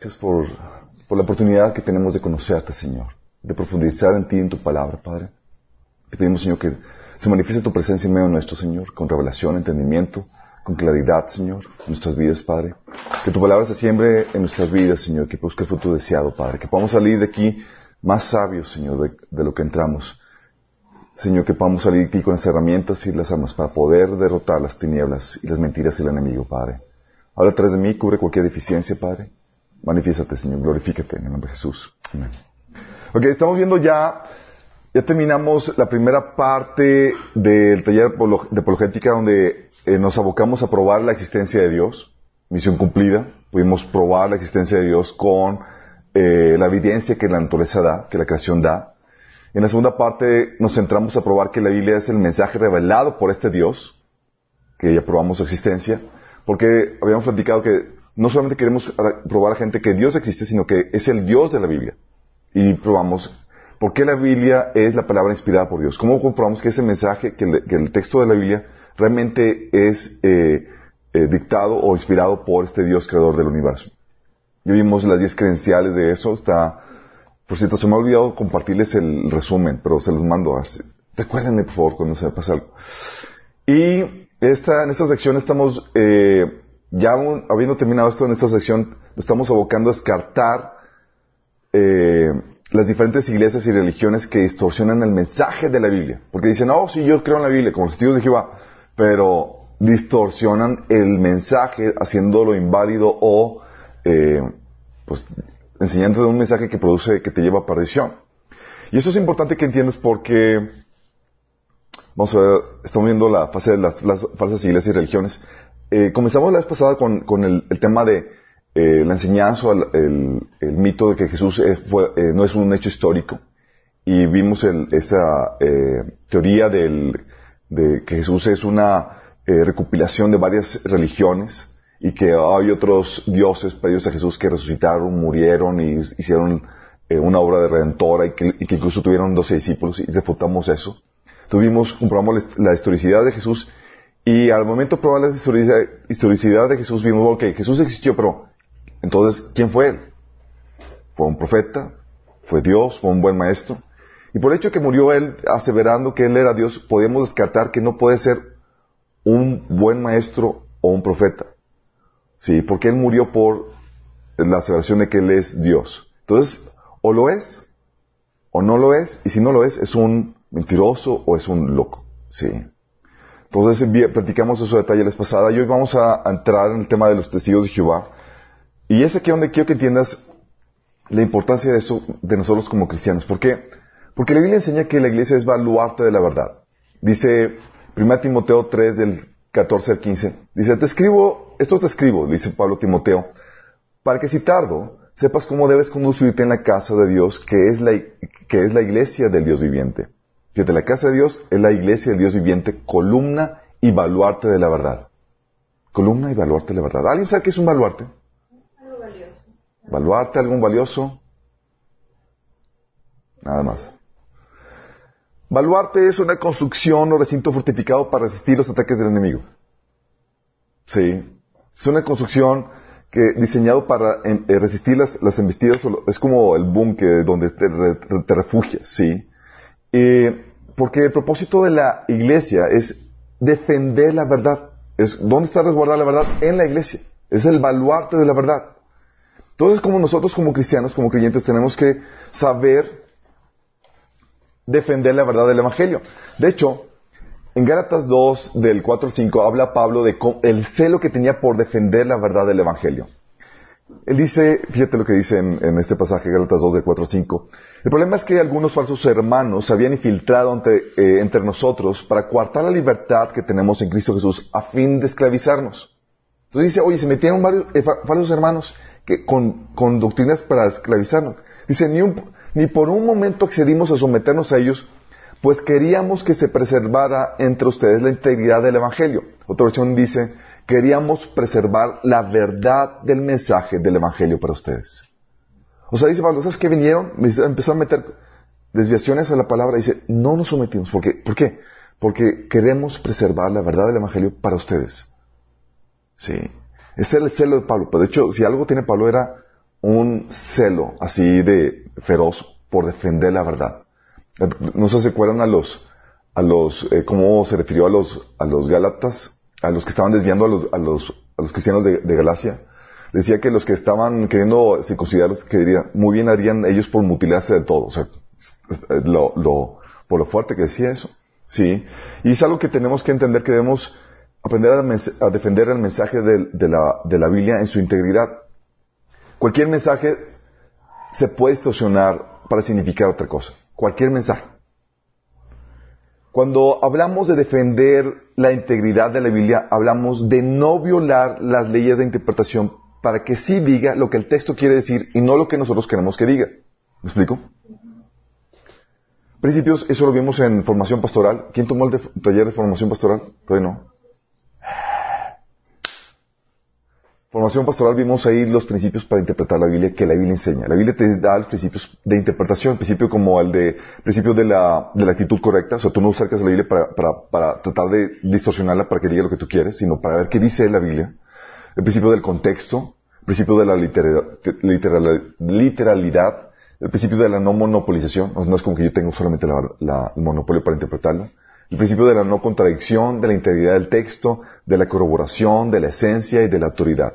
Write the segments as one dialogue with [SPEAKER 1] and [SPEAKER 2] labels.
[SPEAKER 1] Gracias por, la oportunidad que tenemos de conocerte, Señor, de profundizar en ti en tu palabra, Padre. Te pedimos, Señor, que se manifieste tu presencia en medio nuestro, Señor, con revelación, entendimiento, con claridad, Señor, en nuestras vidas, Padre. Que tu palabra se siembre en nuestras vidas, Señor, que busque el fruto deseado, Padre. Que podamos salir de aquí más sabios, Señor, de, de lo que entramos. Señor, que podamos salir de aquí con las herramientas y las armas para poder derrotar las tinieblas y las mentiras del enemigo, Padre. Habla atrás de mí, cubre cualquier deficiencia, Padre. Manifiéstate, Señor, glorifícate en el nombre de Jesús. Amén. Ok, estamos viendo ya, ya terminamos la primera parte del taller de apologética donde eh, nos abocamos a probar la existencia de Dios. Misión cumplida. Pudimos probar la existencia de Dios con eh, la evidencia que la naturaleza da, que la creación da. En la segunda parte nos centramos a probar que la Biblia es el mensaje revelado por este Dios, que ya probamos su existencia, porque habíamos platicado que no solamente queremos probar a gente que Dios existe, sino que es el Dios de la Biblia. Y probamos por qué la Biblia es la palabra inspirada por Dios. ¿Cómo comprobamos que ese mensaje, que el, texto de la Biblia realmente es eh, eh, dictado o inspirado por este Dios creador del universo? Ya vimos las 10 credenciales de eso. Está, por cierto, se me ha olvidado compartirles el resumen, pero se los mando. Recuérdenme, por favor, cuando se me pase algo. Y esta, en esta sección estamos... Eh, ya habiendo terminado esto en esta sección, estamos abocando a descartar eh, las diferentes iglesias y religiones que distorsionan el mensaje de la Biblia. Porque dicen, oh, sí, yo creo en la Biblia, como los testigos de Jehová, pero distorsionan el mensaje haciéndolo inválido o eh, pues enseñando un mensaje que produce, que te lleva a perdición. Y eso es importante que entiendas porque, vamos a estamos viendo la fase de las falsas iglesias y religiones. Eh, comenzamos la vez pasada con, con el, tema de eh, la enseñanza, el, mito de que Jesús es, fue, eh, no es un hecho histórico. Y vimos esa eh, teoría de que Jesús es una eh, recopilación de varias religiones y que hay otros dioses previos a Jesús que resucitaron, murieron y hicieron una obra de redentora y que, y que, incluso tuvieron doce discípulos y refutamos eso. Tuvimos, comprobamos la historicidad de Jesús y al momento probar la historicidad de Jesús vimos que Jesús existió, pero entonces, ¿quién fue él? ¿Fue un profeta? ¿Fue Dios? ¿Fue un buen maestro? Y por el hecho que murió él aseverando que él era Dios, podemos descartar que no puede ser un buen maestro o un profeta. Sí, porque él murió por la aseveración de que él es Dios. Entonces, o lo es, o no lo es, y si no lo es, es un mentiroso o es un loco. Sí. Entonces, platicamos eso detalle la vez pasada y hoy vamos a entrar en el tema de los testigos de Jehová. Y es aquí donde quiero que entiendas la importancia de eso de nosotros como cristianos. ¿Por qué? Porque la Biblia enseña que la iglesia es baluarte de la verdad. Dice 1 Timoteo 3 del 14 al 15. Dice, te escribo, esto te escribo, dice Pablo Timoteo, para que si tardo, sepas cómo debes conducirte en la casa de Dios, que es la, que es la iglesia del Dios viviente. Fíjate, la casa de Dios es la iglesia del Dios viviente, columna y baluarte de la verdad. Columna y baluarte de la verdad. ¿Alguien sabe qué es un baluarte?
[SPEAKER 2] Algo valioso.
[SPEAKER 1] ¿Baluarte algo valioso? Nada más. Baluarte es una construcción o recinto fortificado para resistir los ataques del enemigo. Sí. Es una construcción que diseñado para eh, resistir las, las embestidas. Es como el búnker donde te, te, refugias. Sí. Eh, porque el propósito de la iglesia es defender la verdad. ¿Dónde está resguardada la verdad? En la iglesia. Es el baluarte de la verdad. Entonces, como nosotros como cristianos, como creyentes, tenemos que saber defender la verdad del Evangelio. De hecho, en Gálatas 2, del 4 al 5, habla Pablo de el celo que tenía por defender la verdad del Evangelio. Él dice, fíjate lo que dice en, este pasaje, Gálatas 2, del 4 al 5. El problema es que algunos falsos hermanos se habían infiltrado entre, eh, entre nosotros para coartar la libertad que tenemos en Cristo Jesús a fin de esclavizarnos. Entonces dice, oye, se metieron varios eh, falsos hermanos que, con, doctrinas para esclavizarnos. Dice, ni ni por un momento accedimos a someternos a ellos, pues queríamos que se preservara entre ustedes la integridad del Evangelio. Otra versión dice, queríamos preservar la verdad del mensaje del Evangelio para ustedes. O sea, dice Pablo, ¿sabes qué vinieron? Empezaron a meter desviaciones a la palabra. Dice, no nos sometimos. ¿Por qué? ¿Por qué? Porque queremos preservar la verdad del Evangelio para ustedes. Sí. Ese era el celo de Pablo. Pero de hecho, si algo tiene Pablo era un celo así de feroz por defender la verdad. No sé si se acuerdan a los, a los, eh, cómo se refirió a los, a los Gálatas, a los que estaban desviando a los, a los, a los cristianos de, Galacia. Decía que los que estaban queriendo circuncidarlos, que dirían, muy bien harían ellos por mutilarse de todo. O sea, lo, lo, por lo fuerte que decía eso. Sí. Y es algo que tenemos que entender que debemos aprender a, defender el mensaje de, de, la, de la Biblia en su integridad. Cualquier mensaje se puede distorsionar para significar otra cosa. Cualquier mensaje. Cuando hablamos de defender la integridad de la Biblia, hablamos de no violar las leyes de interpretación para que sí diga lo que el texto quiere decir y no lo que nosotros queremos que diga. ¿Me explico? Principios, eso lo vimos en formación pastoral. ¿Quién tomó el taller de formación pastoral? Todavía no. Formación pastoral vimos ahí los principios para interpretar la Biblia que la Biblia enseña. La Biblia te da los principios de interpretación, principio como el de principio de la, de la actitud correcta, o sea, tú no acercas a la Biblia para, para, para tratar de distorsionarla para que diga lo que tú quieres, sino para ver qué dice la Biblia. El principio del contexto, el principio de la literal, literalidad, el principio de la no monopolización, no es como que yo tengo solamente la, el monopolio para interpretarlo, el principio de la no contradicción, de la integridad del texto, de la corroboración, de la esencia y de la autoridad.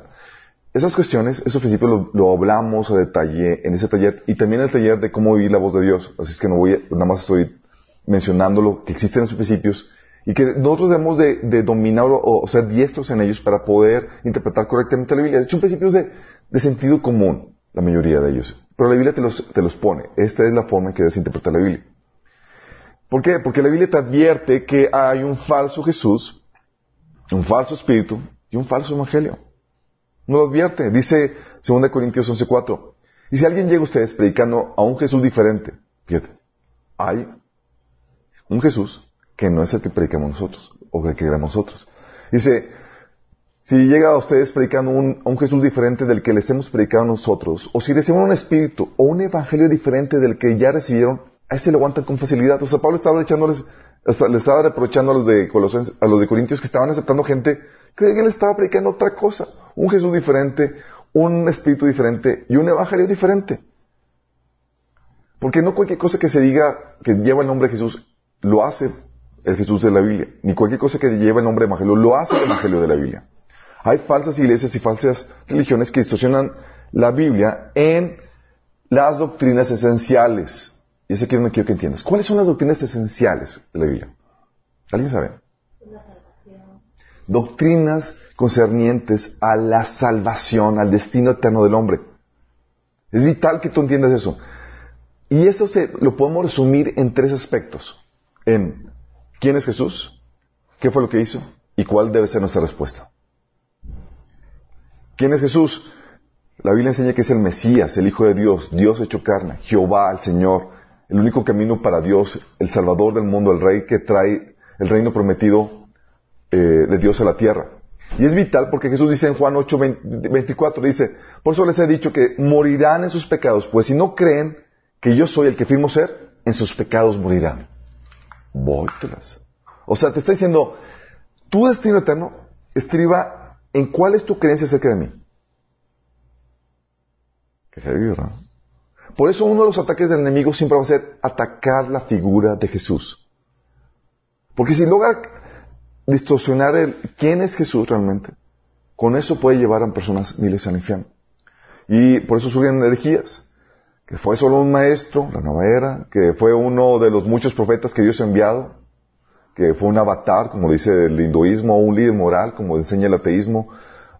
[SPEAKER 1] Esas cuestiones, esos principios lo, hablamos a detalle en ese taller y también el taller de cómo vivir la voz de Dios. Así es que no voy, nada más estoy mencionándolo, que existen esos principios y que nosotros debemos de, dominar o, ser diestros en ellos para poder interpretar correctamente la Biblia. De hecho, principios de, sentido común, la mayoría de ellos. Pero la Biblia te los, te los pone. Esta es la forma en que debes interpretar la Biblia. ¿Por qué? Porque la Biblia te advierte que hay un falso Jesús, un falso espíritu y un falso evangelio. No lo advierte. Dice 2 Corintios 11.4. Y si alguien llega a ustedes predicando a un Jesús diferente, fíjate, hay un Jesús que no es el que predicamos nosotros, o que queremos nosotros. Dice, si llega a ustedes predicando un, a un Jesús diferente del que les hemos predicado nosotros, o si reciben un espíritu o un evangelio diferente del que ya recibieron, a ese lo aguantan con facilidad. O sea, Pablo estaba echándoles, le estaba reprochando a los de a los de Corintios que estaban aceptando gente que él estaba predicando otra cosa. Un Jesús diferente, un espíritu diferente y un evangelio diferente. Porque no cualquier cosa que se diga que lleva el nombre de Jesús lo hace el Jesús de la Biblia. Ni cualquier cosa que lleva el nombre de evangelio lo hace el evangelio de la Biblia. Hay falsas iglesias y falsas religiones que distorsionan la Biblia en las doctrinas esenciales. Y ese aquí es donde quiero que entiendas. ¿Cuáles son las doctrinas esenciales de la Biblia? ¿Alguien sabe? La salvación. Doctrinas concernientes a la salvación, al destino eterno del hombre. Es vital que tú entiendas eso. Y eso se, lo podemos resumir en tres aspectos. En quién es Jesús, qué fue lo que hizo y cuál debe ser nuestra respuesta. ¿Quién es Jesús? La Biblia enseña que es el Mesías, el Hijo de Dios, Dios hecho carne, Jehová, el Señor, el único camino para Dios, el Salvador del mundo, el Rey que trae el reino prometido eh, de Dios a la tierra. Y es vital porque Jesús dice en Juan 8, 24, dice, por eso les he dicho que morirán en sus pecados, pues si no creen que yo soy el que firmo ser, en sus pecados morirán. Vóytelas. O sea, te está diciendo, tu destino eterno estriba en cuál es tu creencia acerca de mí. Que heavy, ¿verdad? Por eso uno de los ataques del enemigo siempre va a ser atacar la figura de Jesús. Porque si logra distorsionar el quién es Jesús realmente, con eso puede llevar a personas miles al infierno. Y por eso surgen herejías. Que fue solo un maestro, la nueva era, que fue uno de los muchos profetas que Dios ha enviado, que fue un avatar, como dice el hinduismo, o un líder moral, como enseña el ateísmo,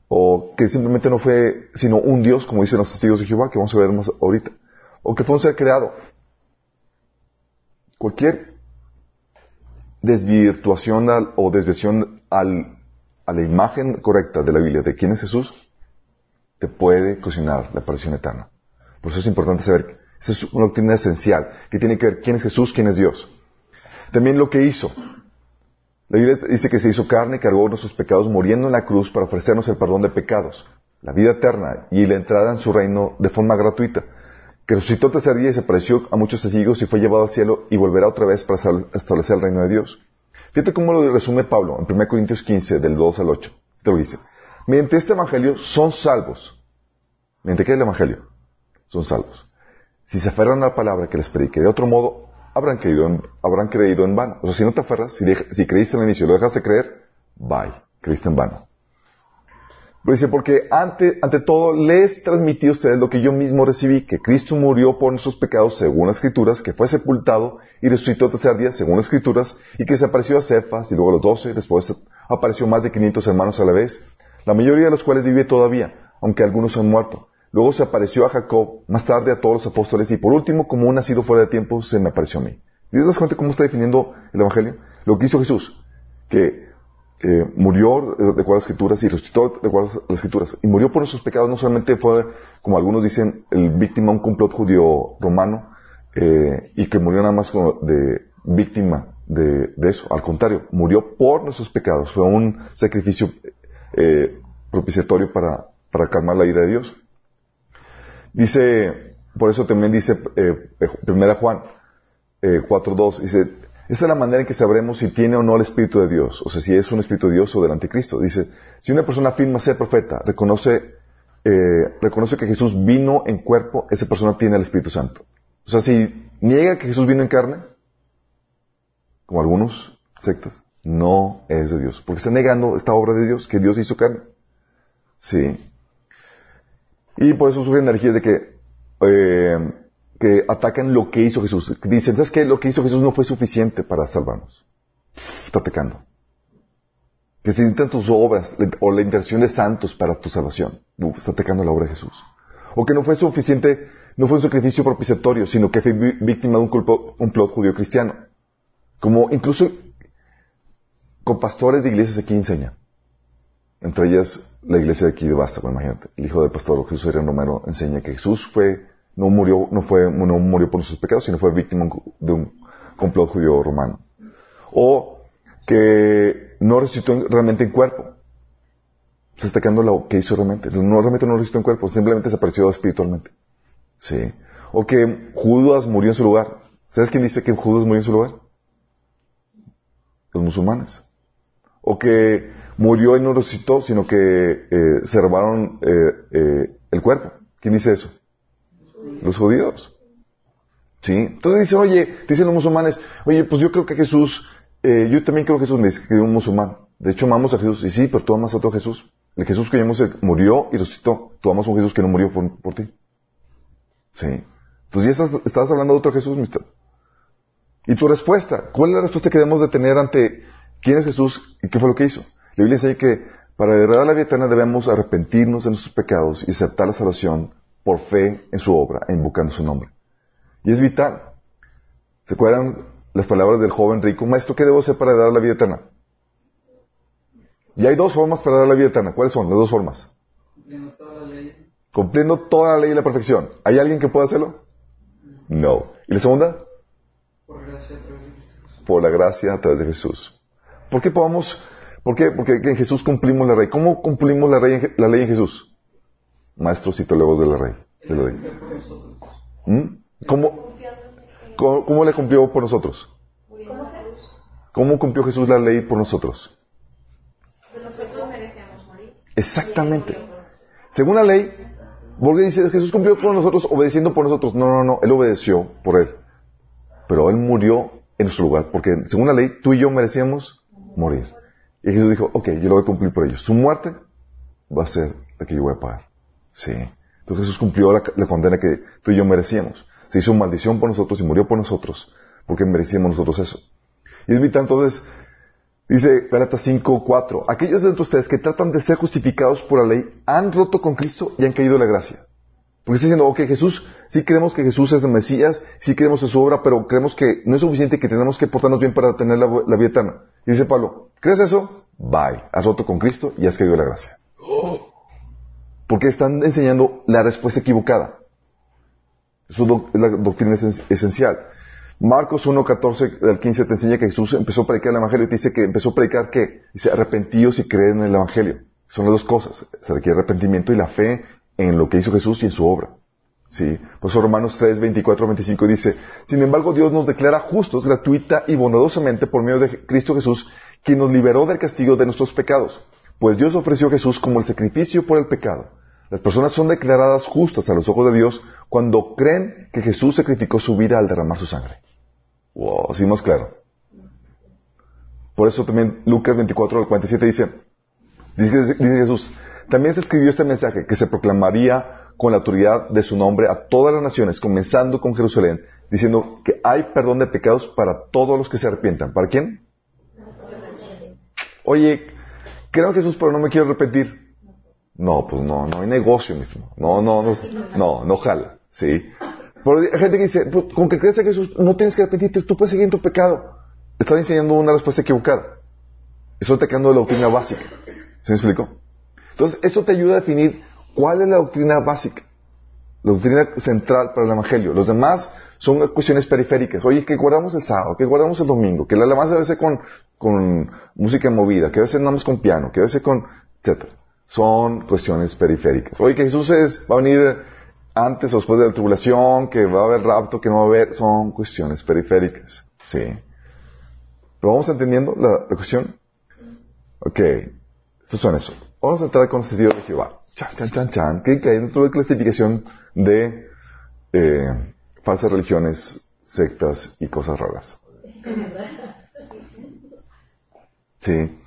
[SPEAKER 1] o que simplemente no fue sino un Dios, como dicen los testigos de Jehová, que vamos a ver más ahorita o que fue un ser creado. Cualquier desvirtuación o desviación a la imagen correcta de la Biblia de quién es Jesús, te puede cocinar la aparición eterna. Por eso es importante saber, esa es una doctrina esencial, que tiene que ver quién es Jesús, quién es Dios. También lo que hizo. La Biblia dice que se hizo carne, cargó nuestros pecados, muriendo en la cruz para ofrecernos el perdón de pecados, la vida eterna y la entrada en su reino de forma gratuita que resucitó tercer día y se apareció a muchos testigos y fue llevado al cielo y volverá otra vez para establecer el reino de Dios. Fíjate cómo lo resume Pablo en 1 Corintios 15, del 2 al 8. Te lo dice. Mediante este evangelio son salvos. ¿Mediante qué es el evangelio? son salvos. Si se aferran a la palabra que les predique de otro modo, habrán creído en, habrán creído en vano. O sea, si no te aferras, si, si creíste al inicio y lo dejas de creer, bye, creíste en vano. Pero dice, porque ante, ante todo les transmití a ustedes lo que yo mismo recibí, que Cristo murió por nuestros pecados según las Escrituras, que fue sepultado y resucitó el tercer día según las Escrituras, y que se apareció a Cefas y luego a los doce, después apareció más de quinientos hermanos a la vez, la mayoría de los cuales vive todavía, aunque algunos han muerto. Luego se apareció a Jacob, más tarde a todos los apóstoles, y por último, como un nacido fuera de tiempo, se me apareció a mí. ¿Te das cuenta cómo está definiendo el Evangelio? Lo que hizo Jesús, que murió de acuerdo a las escrituras y resucitó de acuerdo a las escrituras. Y murió por nuestros pecados, no solamente fue, como algunos dicen, el víctima de un complot judío romano, eh, y que murió nada más como de víctima de, eso. Al contrario, murió por nuestros pecados. Fue un sacrificio eh, propiciatorio para, para calmar la ira de Dios. Dice, por eso también dice, eh, primera Juan eh, 4.2, dice, esa es la manera en que sabremos si tiene o no el Espíritu de Dios, o sea, si es un Espíritu de Dios o del Anticristo. Dice, si una persona afirma ser profeta, reconoce, eh, reconoce que Jesús vino en cuerpo, esa persona tiene el Espíritu Santo. O sea, si niega que Jesús vino en carne, como algunos sectas, no es de Dios, porque está negando esta obra de Dios, que Dios hizo carne. Sí. Y por eso surge energías de que eh, que atacan lo que hizo Jesús. Dicen, ¿sabes qué? Lo que hizo Jesús no fue suficiente para salvarnos. Está atacando. Que se necesitan tus obras o la intención de santos para tu salvación. está atacando la obra de Jesús. O que no fue suficiente, no fue un sacrificio propiciatorio, sino que fue víctima de un, complot judío cristiano. Como incluso con pastores de iglesias aquí enseñan. Entre ellas la iglesia de aquí de Basta, imagínate. El hijo del pastor Jesús Adrián Romero enseña que Jesús fue no murió, no fue, no murió por sus pecados, sino fue víctima de un complot judío romano. O que no resucitó realmente en cuerpo. Se está quedando lo que hizo realmente. No realmente no resucitó en cuerpo, simplemente desapareció espiritualmente. Sí. O que Judas murió en su lugar. ¿Sabes quién dice que Judas murió en su lugar? Los musulmanes. O que murió y no resucitó, sino que eh, se robaron eh, eh, el cuerpo. ¿Quién dice eso? Los judíos. ¿Sí? Entonces dicen, oye, dicen los musulmanes, oye, pues yo creo que Jesús, eh, yo también creo que Jesús me escribió un musulmán. De hecho, amamos a Jesús. Y sí, pero tú amas a otro Jesús. El Jesús que llamamos murió y resucitó. Tú amas a un Jesús que no murió por, ti. ¿Sí? Entonces ya estás, hablando de otro Jesús, mister. ¿Y tu respuesta? ¿Cuál es la respuesta que debemos de tener ante quién es Jesús y qué fue lo que hizo? La Biblia dice que para heredar la vida eterna debemos arrepentirnos de nuestros pecados y aceptar la salvación por fe en su obra, invocando su nombre. Y es vital. ¿Se acuerdan las palabras del joven rico? Maestro, ¿qué debo hacer para dar la vida eterna? Y hay dos formas para dar la vida eterna. ¿Cuáles son las dos formas? Cumpliendo toda la ley. Cumpliendo toda la ley y la perfección. ¿Hay alguien que pueda hacerlo? No. ¿Y la segunda? Por, gracia a través de Jesús. Por la gracia a través de Jesús. ¿Por qué podamos, por qué? Porque en Jesús cumplimos la ley. ¿Cómo cumplimos la, la ley en Jesús? Maestros y teólogos de la rey. De la ¿Mm? ¿Cómo, ¿Cómo, le cumplió por nosotros? ¿Cómo cumplió Jesús la ley por nosotros? Exactamente. Según la ley, porque dice, Jesús cumplió por nosotros obedeciendo por nosotros. No, no, no, Él obedeció por Él. Pero Él murió en su lugar, porque según la ley, tú y yo merecíamos morir. Y Jesús dijo, ok, yo lo voy a cumplir por ellos. Su muerte va a ser la que yo voy a pagar. Sí. Entonces Jesús cumplió la, condena que tú y yo merecíamos. Se hizo maldición por nosotros y murió por nosotros, porque merecíamos nosotros eso. Y es vital entonces, dice Gálatas 5, 4, aquellos de ustedes que tratan de ser justificados por la ley han roto con Cristo y han caído en la gracia. Porque está diciendo, ok, Jesús, sí creemos que Jesús es el Mesías, sí creemos en su obra, pero creemos que no es suficiente que tenemos que portarnos bien para tener la, vida eterna. Y dice Pablo, ¿crees eso? Bye. Has roto con Cristo y has caído en la gracia. Oh. Porque están enseñando la respuesta equivocada. Eso es la doctrina esencial. Marcos 1, 14 al 15 te enseña que Jesús empezó a predicar el Evangelio y te dice que empezó a predicar que dice arrepentíos y creen en el Evangelio. Son las dos cosas. Se requiere arrepentimiento y la fe en lo que hizo Jesús y en su obra. ¿Sí? Por eso Romanos 3, 24, 25 dice, sin embargo Dios nos declara justos gratuita y bondadosamente por medio de Cristo Jesús, quien nos liberó del castigo de nuestros pecados pues Dios ofreció a Jesús como el sacrificio por el pecado. Las personas son declaradas justas a los ojos de Dios cuando creen que Jesús sacrificó su vida al derramar su sangre. Wow, así más claro. Por eso también Lucas 24 al 47 dice, dice, dice Jesús, también se escribió este mensaje que se proclamaría con la autoridad de su nombre a todas las naciones, comenzando con Jerusalén, diciendo que hay perdón de pecados para todos los que se arrepientan. ¿Para quién? Oye, creo en Jesús, pero no me quiero arrepentir. No, pues no, no hay negocio, mismo. No, no, no, no, no jala, ¿sí? Pero hay gente que dice, pues, con que crees en Jesús, no tienes que arrepentirte, tú puedes seguir en tu pecado. Estás enseñando una respuesta equivocada. Quedando de la doctrina básica. ¿Se me explicó? Entonces, eso te ayuda a definir cuál es la doctrina básica, la doctrina central para el Evangelio. Los demás son cuestiones periféricas. Oye, que guardamos el sábado, que guardamos el domingo, que la alabanza debe ser con, con música movida, que debe ser nada más con piano, que debe ser con, etcétera. Son cuestiones periféricas. Oye, que Jesús es, va a venir antes o después de la tribulación, que va a haber rapto, que no va a haber, son cuestiones periféricas. Sí. ¿Lo vamos entendiendo la, cuestión? Ok. Estos son eso. Vamos a entrar con el sentido de Jehová. Chan, chan, chan, chan. ¿Qué hay dentro de la clasificación de eh, falsas religiones, sectas y cosas raras? Sí.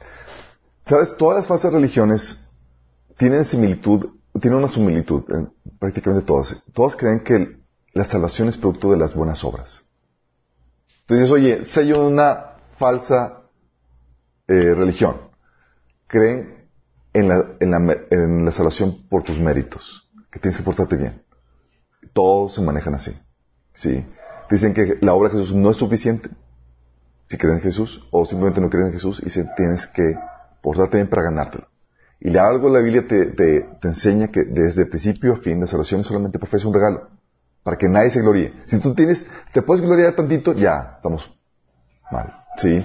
[SPEAKER 1] ¿Sabes? Todas las falsas religiones tienen similitud, tienen una similitud, prácticamente todas. Todas creen que la salvación es producto de las buenas obras. Entonces, oye, sello de una falsa eh, religión. Creen en la, en, la, en la salvación por tus méritos, que tienes que portarte bien. Todos se manejan así. ¿sí? Dicen que la obra de Jesús no es suficiente, si creen en Jesús, o simplemente no creen en Jesús, y tienes que portarte bien para ganártelo. Y algo la Biblia te, enseña que desde principio a fin la salvación solamente por fe, es un regalo, para que nadie se gloríe. Si tú tienes, te puedes gloriar tantito, ya, estamos mal, ¿sí?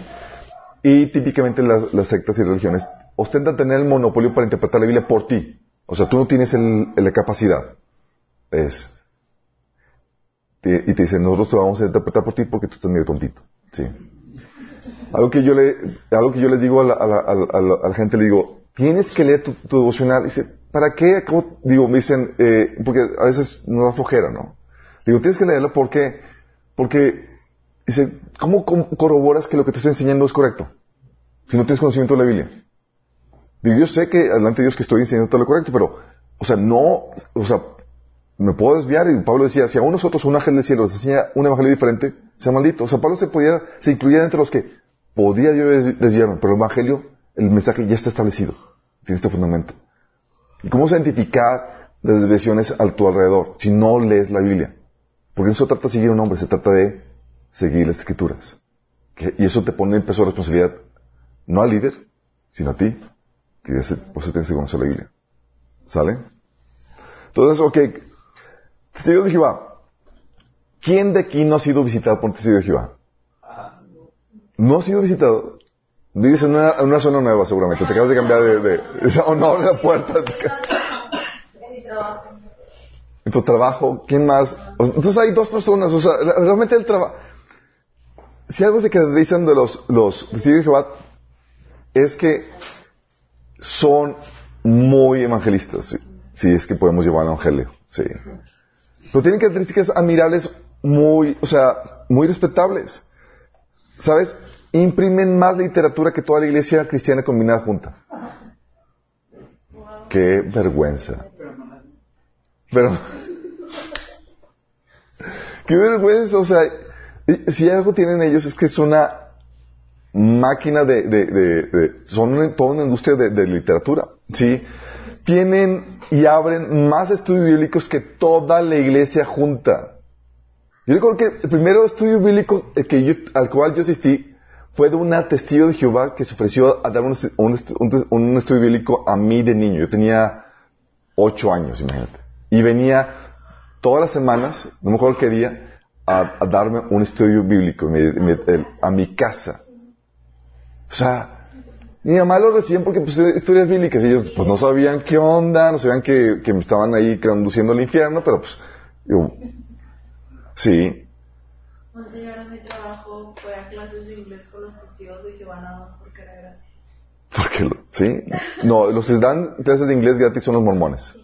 [SPEAKER 1] Y típicamente las, sectas y religiones ostentan tener el monopolio para interpretar la Biblia por ti. O sea, tú no tienes la capacidad. Es. Y te dicen, nosotros te vamos a interpretar por ti porque tú estás medio tontito. Sí. Algo que yo le, algo que yo les digo a la, gente, le digo, tienes que leer tu, tu devocional. Dice, ¿para qué? Digo, me dicen, eh, porque a veces no da flojera, ¿no? Digo, tienes que leerlo porque, porque, dice, ¿cómo corroboras que lo que te estoy enseñando es correcto? Si no tienes conocimiento de la Biblia. Digo, yo sé que delante de Dios que estoy enseñando todo lo correcto, pero, o sea, no, o sea, me puedo desviar. Y Pablo decía, si a nosotros un ángel del cielo les enseña un evangelio diferente, sea maldito. O sea, Pablo se podía, se incluía entre los que podía yo desviarme, pero el evangelio, el mensaje ya está establecido. Tiene este fundamento. ¿Y cómo se identificar las desviaciones a tu alrededor si no lees la Biblia? Porque no se trata de seguir un hombre, se trata de seguir las escrituras. Y eso te pone en peso de responsabilidad, no al líder, sino a ti, que se, por eso tienes que conocer la Biblia. ¿Sale? Entonces, ok, testigo de Jehová. ¿Quién de aquí no ha sido visitado por un testigo de Jehová? No ha sido visitado. Vives en una, zona nueva seguramente. Te acabas de cambiar de... de, de o no la puerta.
[SPEAKER 2] En
[SPEAKER 1] tu trabajo, ¿quién más? Entonces hay dos personas. O sea, realmente el trabajo... Si algo se caracterizan de los, los testigos de Jehová es que son muy evangelistas, si, si es que podemos llevar el evangelio, sí. Pero tienen características admirables muy, o sea, muy respetables. ¿Sabes? Imprimen más literatura que toda la iglesia cristiana combinada junta. Qué vergüenza. Pero, qué vergüenza, o sea, si algo tienen ellos es que es una máquina de, de, de, de son toda una industria de, literatura, ¿sí? Tienen y abren más estudios bíblicos que toda la iglesia junta. Yo recuerdo que el primer estudio bíblico yo, al cual yo asistí fue de una testigo de Jehová que se ofreció a dar un, estudio bíblico a mí de niño. Yo tenía ocho años, imagínate. Y venía todas las semanas, no me acuerdo qué día, a, darme un estudio bíblico a mi casa. O sea, mi mamá lo recibían porque pues historias bíblicas. Ellos pues no sabían qué onda, no sabían que me estaban ahí conduciendo al infierno, pero pues yo, sí.
[SPEAKER 2] Un señor en mi trabajo fue a clases de inglés con los testigos de Jehová nada más porque era gratis.
[SPEAKER 1] Porque, sí. No, los que dan clases de inglés gratis son los mormones.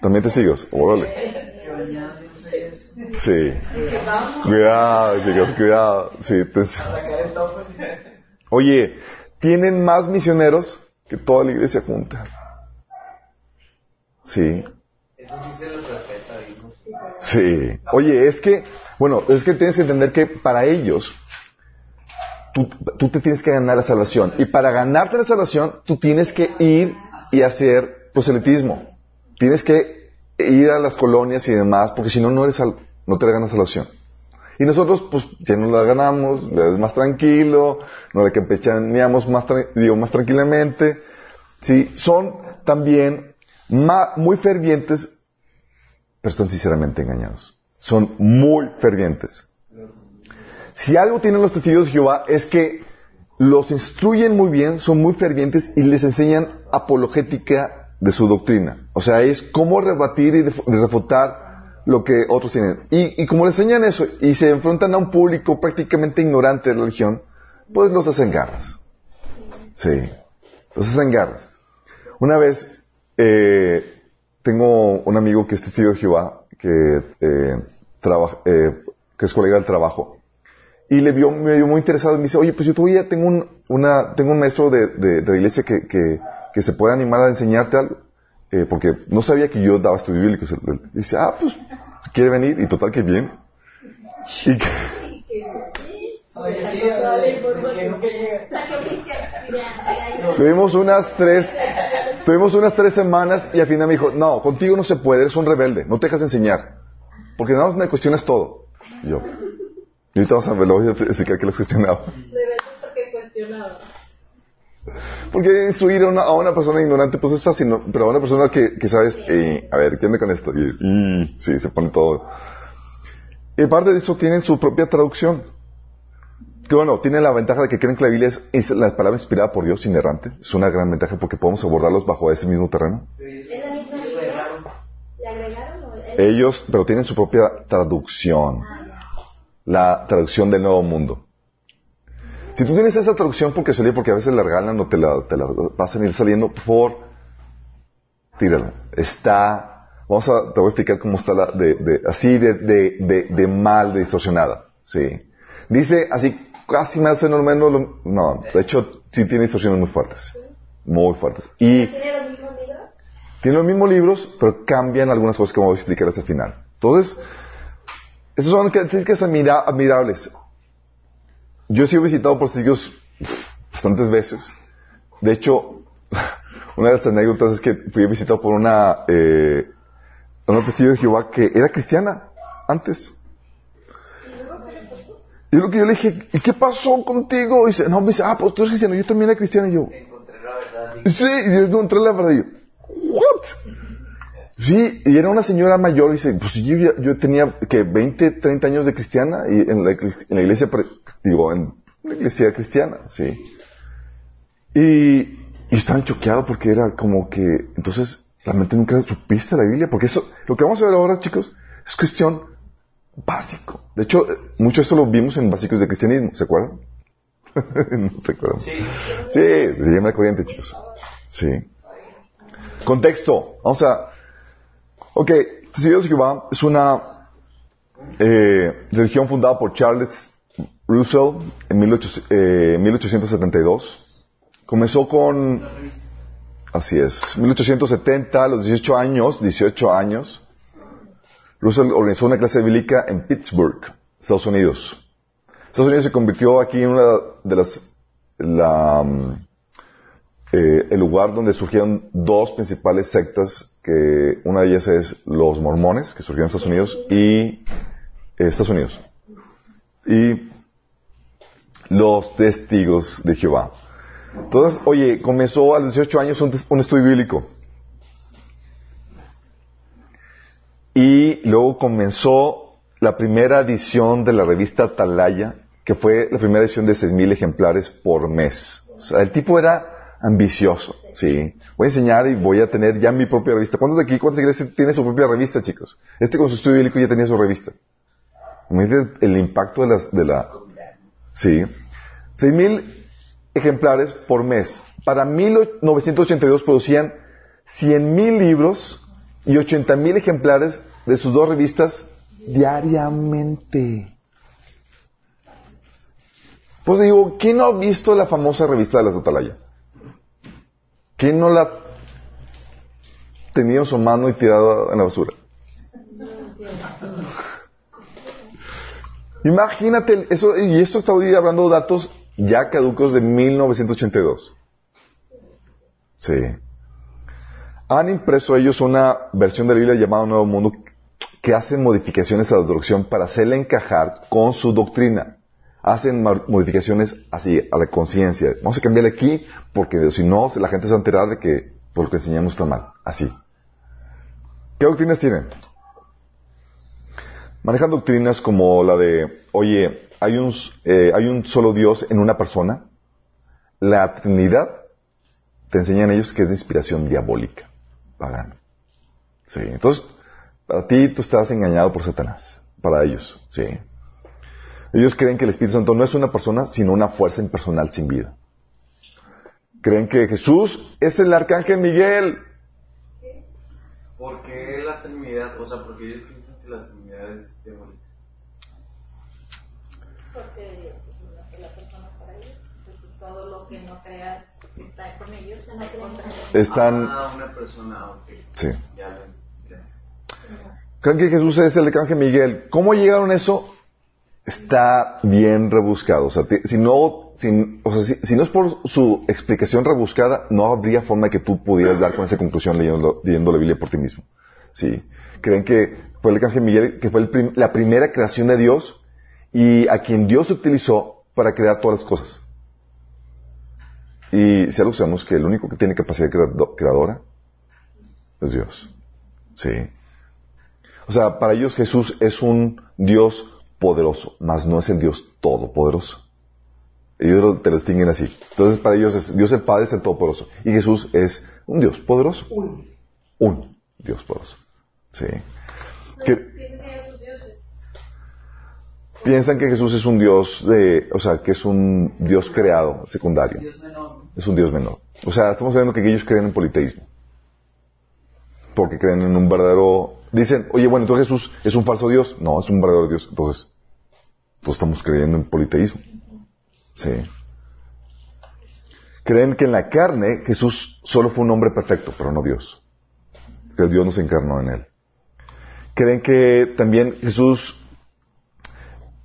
[SPEAKER 1] También testigos. Órale. Sí. Cuidado, chicos, cuidado. Sí, Oye, tienen más misioneros que toda la iglesia junta. Sí. Eso sí se los respeta, Sí. Oye, es que, bueno, es que tienes que entender que para ellos, tú, tú te tienes que ganar la salvación. Y para ganarte la salvación, tú tienes que ir y hacer proselitismo. Tienes que ir a las colonias y demás, porque si no, no eres no te ganas salvación. Y nosotros, pues, ya nos la ganamos, es más tranquilo, nos la campechaneamos más, digo, más tranquilamente. Sí, son también muy fervientes, pero están sinceramente engañados. Son muy fervientes. Si algo tienen los testigos de Jehová es que los instruyen muy bien, son muy fervientes y les enseñan apologética de su doctrina. O sea, es cómo rebatir y refutar lo que otros tienen. Y, como les enseñan eso y se enfrentan a un público prácticamente ignorante de religión, pues los hacen garras. Sí, los hacen garras. Una vez eh, tengo un amigo que es testigo de Jehová, que, eh, eh, que es colega del trabajo, y le vio, me vio muy interesado y me dice, oye, pues yo todavía tengo un, una, tengo un maestro de, de, iglesia que, que, que, se puede animar a enseñarte algo, eh, porque no sabía que yo daba estudios bíblicos. dice, ah, pues, quiere venir, y total que bien. Y que, Tuvimos unas tres, tuvimos unas tres semanas y al final me dijo, no, contigo no se puede, eres un rebelde, no te dejas enseñar. Porque nada más me cuestionas todo. Y yo, y ahorita vamos a verlo, voy a explicar que los cuestionaba.
[SPEAKER 2] Porque cuestionaba.
[SPEAKER 1] Porque instruir a una, a una, persona ignorante, pues es fácil, ¿no? pero a una persona que, que sabes, eh, a ver, ¿qué anda con esto? Y, sí, se pone todo. Y aparte de eso, tienen su propia traducción que bueno, tiene la ventaja de que creen que la Biblia es, la palabra inspirada por Dios, inerrante. Es una gran ventaja porque podemos abordarlos bajo ese mismo terreno. Ellos, pero tienen su propia traducción. La traducción del Nuevo Mundo. Si tú tienes esa traducción porque suele, porque a veces la regalan o te la, te la pasan a ir saliendo, por favor, tírala. Está, vamos a, te voy a explicar cómo está la, de, de así de, de, de, mal, de distorsionada. Sí. Dice así casi más o menos no, de hecho sí tiene distorsiones muy fuertes, muy fuertes. Y
[SPEAKER 2] ¿Tiene los mismos libros?
[SPEAKER 1] Tiene los mismos libros, pero cambian algunas cosas que vamos a explicar hasta el final. Entonces, esas son características admirables. Yo he sido visitado por sitios bastantes veces. De hecho, una de las anécdotas es que fui visitado por una, eh, una testigo de Jehová que era cristiana antes. Y lo que yo le dije, ¿y qué pasó contigo? Y dice, no, me dice, ah, pues tú eres cristiano, yo también era cristiano. Y yo, encontré la verdad. Sí, y yo encontré la verdad. Y yo, ¿what? Sí, y era una señora mayor, y dice, pues yo, yo tenía que 20, 30 años de cristiana, y en la, en la iglesia, digo, en una iglesia cristiana, sí. Y, y estaban choqueados porque era como que, entonces, realmente nunca supiste la Biblia, porque eso, lo que vamos a ver ahora, chicos, es cuestión básico. De hecho, mucho de esto lo vimos en básicos de cristianismo, ¿se acuerdan? no se acuerdan. Sí. Sí, se llama la corriente, chicos. Sí. Contexto. Vamos a... Ok, Testigos de Jehová es una eh, religión fundada por Charles Russell en 1872. Eh, Comenzó con... Así es, 1870, a los 18 años, 18 años, Russell organizó una clase bíblica en Pittsburgh, Estados Unidos. Estados Unidos se convirtió aquí en una de las, mm, eh, el lugar donde surgieron dos principales sectas, que una de ellas es los mormones, que surgieron en Estados Unidos, y eh, Estados Unidos. Y los testigos de Jehová. Entonces, oye, comenzó a los 18 años un estudio bíblico. Y luego comenzó la primera edición de la revista Atalaya, que fue la primera edición de 6.000 ejemplares por mes. O sea, el tipo era ambicioso, sí. Voy a enseñar y voy a tener ya mi propia revista. ¿Cuántos de aquí, cuántas iglesias tienen su propia revista, chicos? Este con su estudio bíblico ya tenía su revista. Imagínate el impacto de, las, de la... Sí. 6.000 ejemplares por mes. Para 1982 producían cien mil libros y ochenta mil ejemplares de sus dos revistas diariamente. Pues digo, ¿quién no ha visto la famosa revista de las Atalaya? ¿Quién no la ha tenido en su mano y tirado en la basura? Imagínate, eso, y esto está hoy hablando de datos ya caducos de 1982. Sí. Han impreso ellos una versión de la Biblia llamada Nuevo Mundo que hacen modificaciones a la traducción para hacerla encajar con su doctrina. Hacen modificaciones así, a la conciencia. Vamos a cambiarle aquí porque si no, la gente se va a enterar de que por lo que enseñamos está mal. Así. ¿Qué doctrinas tienen? Manejan doctrinas como la de, oye, hay un, eh, hay un solo Dios en una persona. La Trinidad, te enseñan ellos que es de inspiración diabólica, pagana. Sí, entonces, para ti tú estás engañado por Satanás, para ellos, sí. Ellos creen que el Espíritu Santo no es una persona, sino una fuerza impersonal sin vida. Creen que Jesús es el arcángel Miguel.
[SPEAKER 3] ¿Por qué la Trinidad? O sea, porque ellos piensan que la Trinidad es diabólica.
[SPEAKER 2] Porque Dios es una sola persona para ellos. Entonces todo lo que no creas
[SPEAKER 1] Están,
[SPEAKER 3] Ah, una persona, ok.
[SPEAKER 1] sí. Creen que Jesús es el arcángel Miguel. ¿Cómo llegaron a eso? Está bien rebuscado. O sea, si no, si, o sea, si, si no es por su explicación rebuscada, no habría forma de que tú pudieras dar con esa conclusión leyendo, leyendo la Biblia por ti mismo. Sí. Creen que fue el arcángel Miguel, que fue el prim- la primera creación de Dios y a quien Dios utilizó para crear todas las cosas. Y si algo sabemos que el único que tiene capacidad creado- creadora es Dios. Sí. O sea, para ellos Jesús es un Dios poderoso, mas no es el Dios todopoderoso. Ellos lo- te lo distinguen así. Entonces, para ellos es- Dios el Padre es el todopoderoso. Y Jesús es un Dios poderoso. Un Dios poderoso. Sí. Que-. Piensan que Jesús es un Dios de, o sea, que es un Dios creado, secundario.
[SPEAKER 4] Dios menor.
[SPEAKER 1] Es un Dios menor. O sea, estamos viendo que ellos creen en politeísmo. Porque creen en un verdadero... Dicen, oye, bueno, entonces Jesús es un falso Dios. No, es un verdadero Dios. Entonces, todos estamos creyendo en politeísmo. Sí. Creen que en la carne Jesús solo fue un hombre perfecto, pero no Dios. Que Dios no se encarnó en él. Creen que también Jesús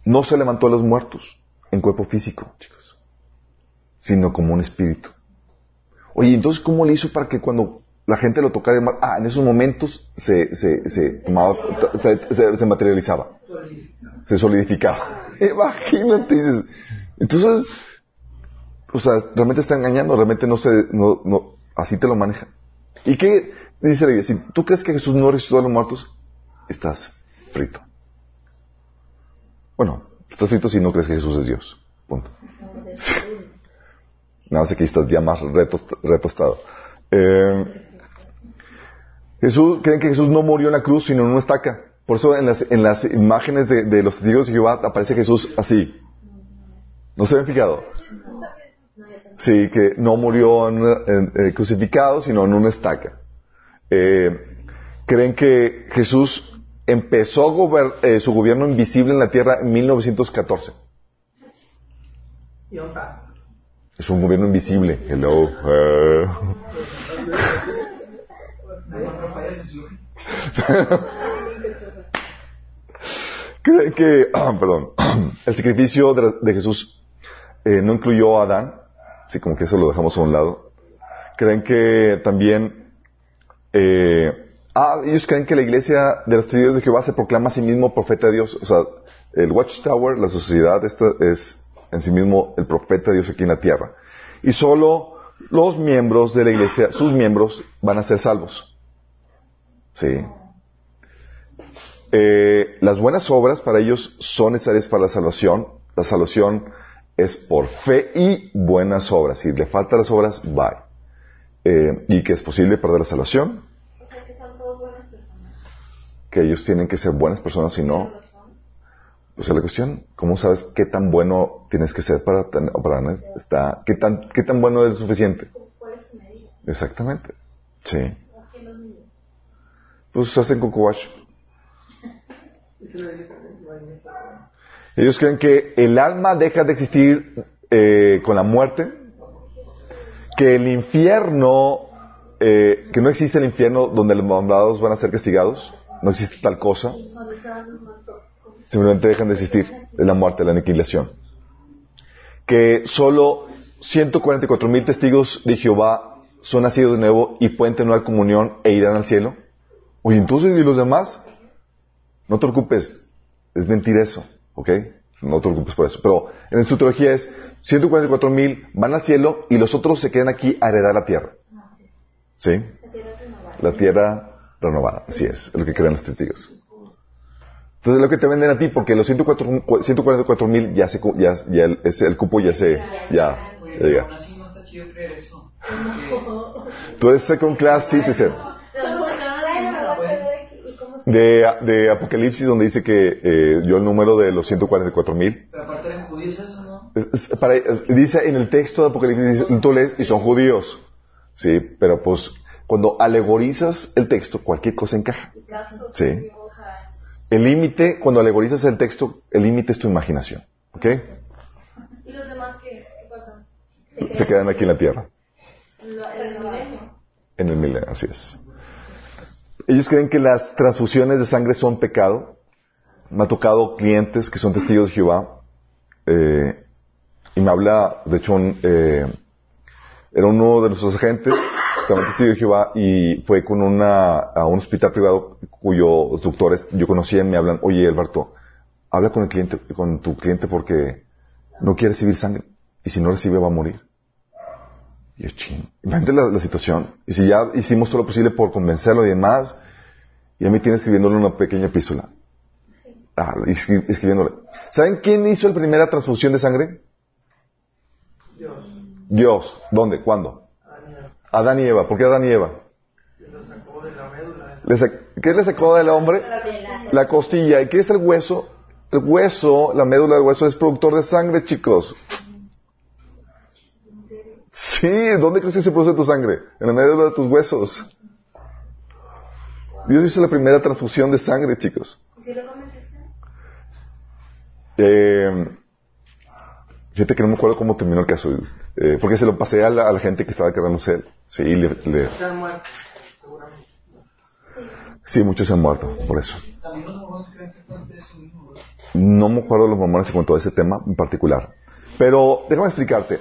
[SPEAKER 1] no se levantó a los muertos en cuerpo físico, chicos sino como un espíritu. Oye, entonces, ¿cómo le hizo para que cuando la gente lo tocara, ah, en esos momentos se, se, se, se, materializaba, se solidificaba? Imagínate, dices. Entonces, o sea, realmente está engañando, realmente no se, no, no, así te lo maneja. ¿Y qué dice la iglesia? Si tú crees que Jesús no resucitó a los muertos, estás frito. Bueno, estás frito si no crees que Jesús es Dios. Punto. Nada más que estás ya más retos- retostado. Eh, Jesús, creen que Jesús no murió en la cruz, sino en una estaca. Por eso en las, en las imágenes de, los testigos de Jehová aparece Jesús así. ¿No se ven fijado? Sí, que no murió en- eh, crucificado, sino en una estaca. Eh, creen que Jesús empezó eh, su gobierno invisible en la tierra en 1914.
[SPEAKER 4] ¿Y dónde está?
[SPEAKER 1] Es un gobierno invisible. Hello. Creen que, ah, perdón, el sacrificio de Jesús eh, no incluyó a Adán, sí, como que eso lo dejamos a un lado. Creen que también, eh, ah, ellos creen que la iglesia de los testigos de Jehová se proclama a sí mismo profeta de Dios. O sea, el Watchtower, la sociedad esta es en sí mismo el profeta de Dios aquí en la tierra. Y solo los miembros de la iglesia, sus miembros, van a ser salvos. Sí. Eh, las buenas obras para ellos son necesarias para la salvación. La salvación es por fe y buenas obras. Si le faltan las obras, bye. Eh, y que es posible perder la salvación,
[SPEAKER 2] O sea que son todos buenas personas.
[SPEAKER 1] Que ellos tienen que ser buenas personas, si no, o sea, la cuestión, ¿cómo sabes qué tan bueno tienes que ser para, ten- para está, qué tan, qué tan bueno es suficiente? Exactamente. Sí. pues hacen
[SPEAKER 4] no
[SPEAKER 1] Ellos creen que el alma deja de existir eh, con la muerte, que el infierno, eh, que no existe el infierno donde los malvados van a ser castigados, no existe tal cosa, simplemente dejan de existir, es la muerte, la aniquilación. Que solo 144 mil testigos de Jehová son nacidos de nuevo y pueden tener comunión e irán al cielo. Oye, entonces, ¿y los demás? No te preocupes, es mentira eso, ¿ok? No te preocupes por eso. Pero en su teología es 144 mil van al cielo y los otros se quedan aquí a heredar la tierra. ¿Sí?
[SPEAKER 2] La tierra renovada.
[SPEAKER 1] Así es, es lo que creen los testigos. Entonces lo que te venden a ti, porque los 144 mil ya se, ya, ya el, ese- el cupo ya se, ya, ya llega. Tú eres second class citizen
[SPEAKER 2] Bueno, la voy a ver aquí, ¿y cómo se-
[SPEAKER 1] de, de Apocalipsis donde dice que eh, dio el número de los 144 mil.
[SPEAKER 5] Pero aparte eran judíos eso, ¿no?
[SPEAKER 1] Es- es para- es- dice en el texto de Apocalipsis, tú lees y son judíos. Sí, pero pues cuando alegorizas el texto, cualquier cosa encaja. Sí. El límite, cuando alegorizas el texto, el límite es tu imaginación. ¿Ok?
[SPEAKER 2] ¿Y los demás qué, qué pasa?
[SPEAKER 1] Se quedan aquí en la tierra.
[SPEAKER 2] Lo- el milenio.
[SPEAKER 1] En el milenio, así es. Ellos creen que las transfusiones de sangre son pecado. Me ha tocado clientes que son testigos de Jehová. eh, y me habla, de hecho, un, eh, era uno de nuestros agentes, de Jehová, y fue con una, a un hospital privado cuyos doctores yo conocía y me hablan, oye, Alberto, habla con el cliente, con tu cliente porque no quiere recibir sangre. Y si no recibe va a morir. Y yo, ching, imagínate la, la situación. Y si ya hicimos todo lo posible por convencerlo y demás, y a mí tiene escribiéndole una pequeña epístola. Ah, escri- escribiéndole. ¿Saben quién hizo la primera transfusión de sangre?
[SPEAKER 4] Dios,
[SPEAKER 1] Dios. ¿Dónde? ¿Cuándo? Adán y Eva. ¿Por qué Adán y Eva?
[SPEAKER 4] lo sacó de la médula.
[SPEAKER 1] Le sac- ¿Qué le sacó del hombre? La costilla. ¿Y qué es el hueso? El hueso, la médula del hueso es productor de sangre, chicos. Sí, ¿dónde crees que se produce tu sangre? En la médula de tus huesos. Dios hizo la primera transfusión de sangre, chicos.
[SPEAKER 2] ¿Y si lo convenciste?
[SPEAKER 1] Eh, fíjate que no me acuerdo cómo terminó el caso, eh, porque se lo pasé a la, a la gente que estaba quedándose. Sí, le- le-
[SPEAKER 4] Se han muerto, seguramente.
[SPEAKER 1] sí, muchos se han muerto por eso. No me acuerdo de los mormones en cuanto a ese tema en particular. Pero déjame explicarte.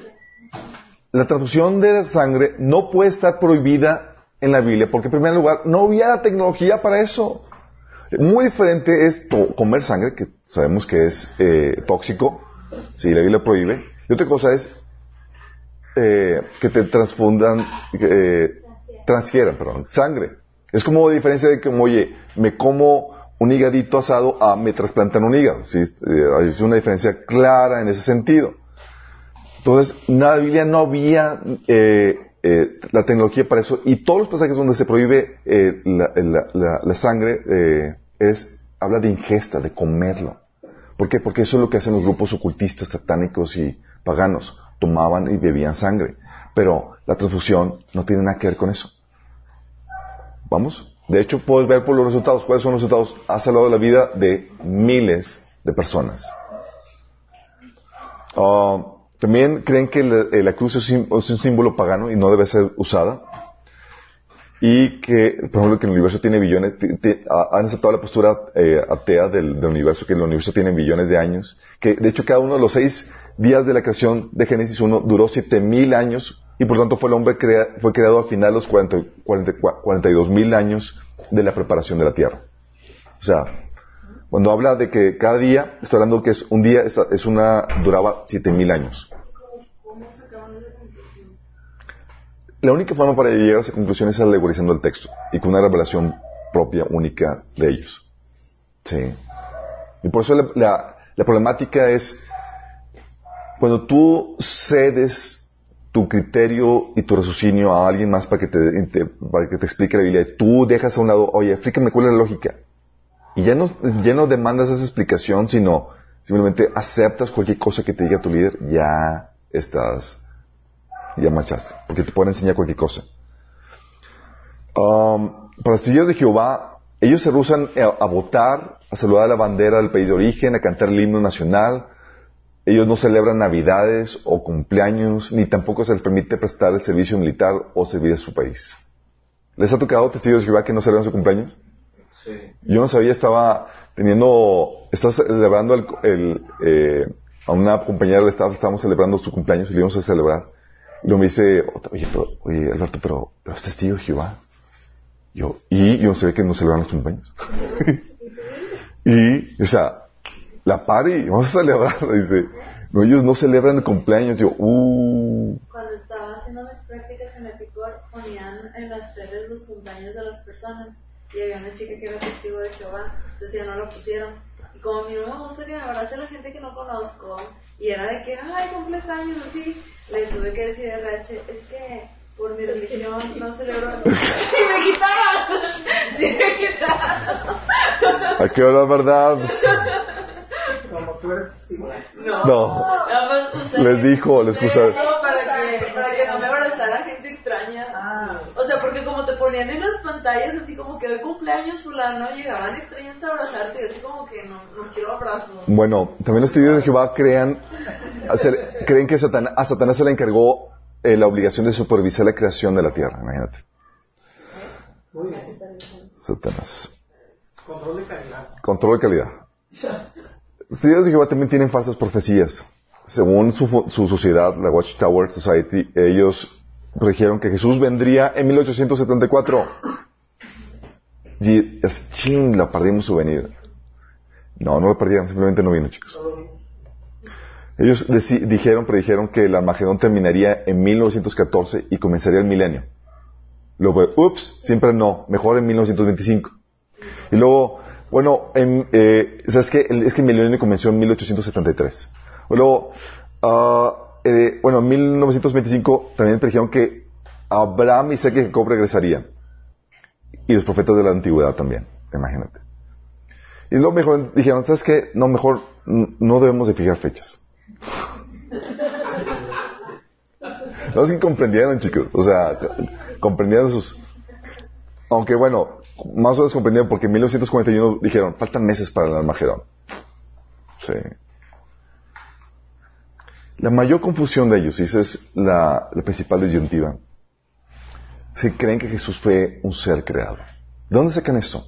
[SPEAKER 1] La transfusión de sangre no puede estar prohibida en la Biblia porque en primer lugar no había la tecnología para eso. Muy diferente es comer sangre, que sabemos que es eh, tóxico, si la Biblia prohíbe. Y otra cosa es eh, que te transfundan, eh, transfieran, perdón, sangre. Es como diferencia de que, como, oye, me como un higadito asado a me trasplantan un hígado. ¿sí? Eh, hay una diferencia clara en ese sentido. Entonces, en la Biblia no había eh, eh, la tecnología para eso y todos los pasajes donde se prohíbe eh, la, la- la- la sangre es habla de ingesta, de comerlo. ¿Por qué? Porque eso es lo que hacen los grupos ocultistas, satánicos y paganos. Tomaban y bebían sangre. Pero la transfusión no tiene nada que ver con eso. ¿Vamos? De hecho, puedes ver por los resultados. ¿Cuáles son los resultados? Ha salvado la vida de miles de personas. Ah, también creen que la, eh, la cruz es, un símbolo pagano y no debe ser usada. Y que, por ejemplo, que el universo tiene billones, han aceptado la postura eh, atea del, universo, que el universo tiene billones de años. Que, de hecho, cada uno de los seis días de la creación de Génesis 1 duró siete mil años y por tanto fue el hombre crea- fue creado al final los 40 40 42 mil años de la preparación de la tierra. O sea, cuando habla de que cada día, está hablando que es un día, es, es una, duraba siete mil años.
[SPEAKER 2] ¿Cómo sacaron esa conclusión?
[SPEAKER 1] La única forma para llegar a esa conclusión es alegorizando el texto y con una revelación propia, única de ellos. Sí. Y por eso la, la- problemática es cuando tú cedes tu criterio y tu raciocinio a alguien más para que te, te- para que te explique la Biblia, y tú dejas a un lado, oye, explícame cuál es la lógica. Y ya no, ya no demandas esa explicación, sino simplemente aceptas cualquier cosa que te diga tu líder, ya estás ya marchaste, porque te pueden enseñar cualquier cosa. Um, para los testigos de Jehová, Ellos se rusan a, a votar, a saludar la bandera del país de origen, a cantar el himno nacional. Ellos no celebran navidades o cumpleaños, ni tampoco se les permite prestar el servicio militar o servir a su país. ¿Les ha tocado testigos de Jehová que no celebran su cumpleaños?
[SPEAKER 3] Sí.
[SPEAKER 1] Yo no sabía, estaba teniendo, estaba celebrando el, el, eh, a una compañera del staff, estábamos celebrando su cumpleaños y le íbamos a celebrar. Y luego me dice, oye, pero, oye Alberto, pero, pero es testigo de Jehová. Yo, y yo no sabía que no celebran los cumpleaños. y, o sea, la party, vamos a celebrar. Dice, no, ellos no celebran el cumpleaños. Yo, uh,
[SPEAKER 2] Cuando estaba haciendo mis prácticas en el Picor, ponían en las teles los cumpleaños de las personas. Y había una chica que era testigo de Jehová, entonces ya no lo pusieron. Y como a mí no me gusta que me abrace la gente que no conozco, y era de que, ay, cumples años, así, le tuve que decir a RH, es que por mi religión no celebro. y me quitaban, y me quitaban.
[SPEAKER 1] ¿a qué hora, verdad?
[SPEAKER 4] Como tú eres.
[SPEAKER 2] No.
[SPEAKER 1] No.
[SPEAKER 2] Más usé-
[SPEAKER 1] Les dijo, les puso-
[SPEAKER 2] No, para que, para que no me abrazara gente.
[SPEAKER 4] Ah,
[SPEAKER 2] O sea, porque como te ponían en las pantallas así como que hoy cumpleaños fulano, llegaban extraños a abrazarte y así como que no, no quiero abrazos.
[SPEAKER 1] Bueno, también los testigos de Jehová crean, hacer- creen que a Satanás se le encargó eh, la obligación de supervisar la creación de la tierra, imagínate.
[SPEAKER 4] muy bien.
[SPEAKER 1] Satanás.
[SPEAKER 4] Control de calidad.
[SPEAKER 1] Control de calidad. Los testigos de Jehová también tienen falsas profecías. Según su, su sociedad, la Watchtower Society, ellos predijeron que Jesús vendría en 1874. Y es ching, la perdimos su venida. No, no la perdieron, simplemente no vino, chicos. Ellos dijeron, predijeron que el Armagedón terminaría en 1914 y comenzaría el milenio. Luego, ups, siempre no, mejor en 1925. Y luego, bueno, en, eh, ¿sabes qué? Es que el milenio comenzó en 1873. Luego, ah, eh, bueno, en 1925 también predijeron que Abraham, Isaac y Jacob regresarían. Y los profetas de la antigüedad también, imagínate. Y luego mejor dijeron, ¿sabes qué? No, mejor no debemos de fijar fechas. No es que comprendieron, chicos. O sea, comprendieron sus... Aunque bueno, más o menos comprendieron porque en 1941 dijeron, faltan meses para el Armagedón. Sí. La mayor confusión de ellos, y esa es la, la principal disyuntiva, que creen que Jesús fue un ser creado. ¿De dónde sacan esto?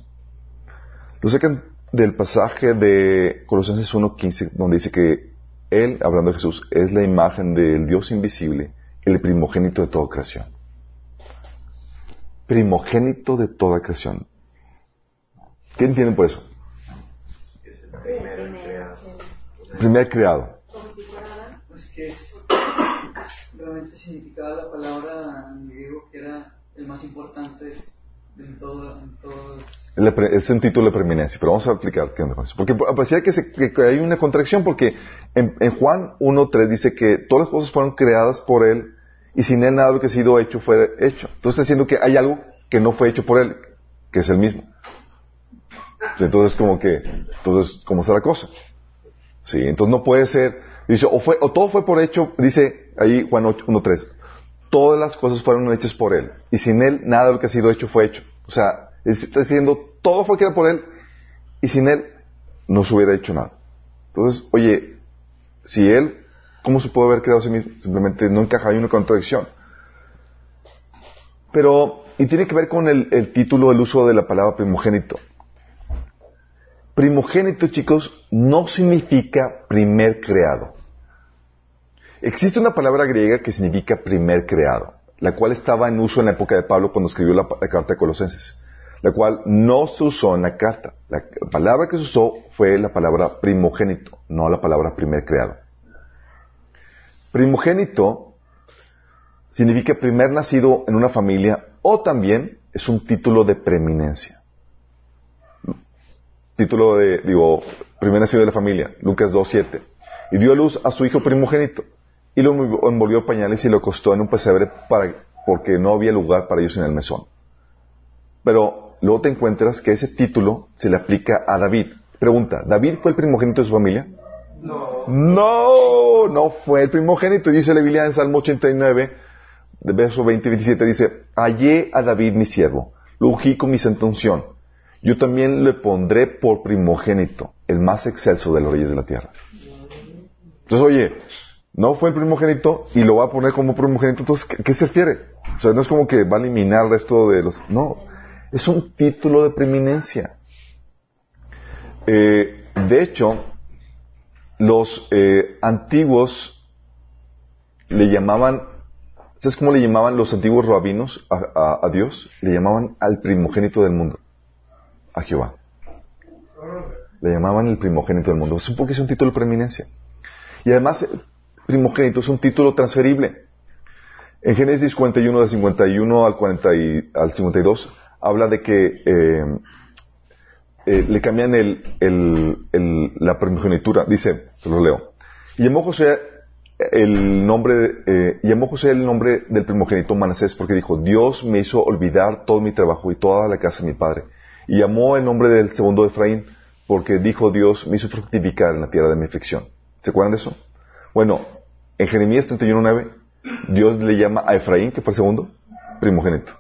[SPEAKER 1] Lo sacan del pasaje de Colosenses 1.15, donde dice que Él, hablando de Jesús, es la imagen del Dios invisible, el primogénito de toda creación. Primogénito de toda creación. ¿Qué entienden por eso?
[SPEAKER 3] Creado.
[SPEAKER 1] Primer creado.
[SPEAKER 5] Pues que es, realmente significaba la palabra en griego que era el más importante en todo, en todos.
[SPEAKER 1] Es un título de preeminencia, pero vamos a explicar qué onda. Porque parecía que, se- que- hay una contradicción, porque en, en Juan 1.3 dice que todas las cosas fueron creadas por Él y sin Él nada lo que ha sido hecho fue hecho. Entonces está diciendo que hay algo que no fue hecho por Él, que es el mismo. Entonces, como que, entonces, ¿cómo está la cosa? Sí, entonces no puede ser, dice, o fue, o todo fue por hecho, dice ahí Juan 8 1.3, todas las cosas fueron hechas por Él, y sin Él nada de lo que ha sido hecho fue hecho. O sea, está diciendo, todo fue creado por Él, y sin Él no se hubiera hecho nada. Entonces, oye, si Él, ¿cómo se puede haber creado a sí mismo? Simplemente no encaja, hay una contradicción. Pero, y tiene que ver con el, el título, el uso de la palabra primogénito. Primogénito, chicos, no significa primer creado. Existe una palabra griega que significa primer creado, la cual estaba en uso en la época de Pablo cuando escribió la, la carta de Colosenses, la cual no se usó en la carta. La palabra que se usó fue la palabra primogénito, no la palabra primer creado. Primogénito significa primer nacido en una familia o también es un título de preeminencia. Título de, digo, primer nacido de la familia, Lucas 2.7. Y dio a luz a su hijo primogénito y lo envolvió en pañales y lo acostó en un pesebre para, porque no había lugar para ellos en el mesón. Pero luego te encuentras que ese título se le aplica a David. Pregunta, ¿David fue el primogénito de su familia?
[SPEAKER 4] No.
[SPEAKER 1] No, no fue el primogénito. Dice la Biblia en Salmo 89, de verso 20 y 27, dice, hallé a David mi siervo, lo ungí con mi santa unción, yo también le pondré por primogénito, el más excelso de los reyes de la tierra. Entonces, oye, no fue el primogénito y lo va a poner como primogénito, entonces, ¿qué, se refiere? O sea, no es como que va a eliminar el resto de los... No, es un título de preeminencia. Eh, de hecho, los eh, antiguos le llamaban, ¿sabes cómo le llamaban los antiguos rabinos a, Dios? Le llamaban al primogénito del mundo, a Jehová. Le llamaban el primogénito del mundo. Es un es un título de preeminencia. Y además, primogénito es un título transferible. En Génesis 41, del 51 al, 40 y- al 52, habla de que eh, eh, le cambian el, la primogenitura. Dice, te lo leo. Y llamó José el nombre, eh, llamó José el nombre del primogénito Manasés porque dijo, Dios me hizo olvidar todo mi trabajo y toda la casa de mi padre. Y llamó el nombre del segundo Efraín porque dijo Dios me hizo fructificar en la tierra de mi aflicción. ¿Se acuerdan de eso? Bueno, en Jeremías 31.9, Dios le llama a Efraín, que fue el segundo, primogénito.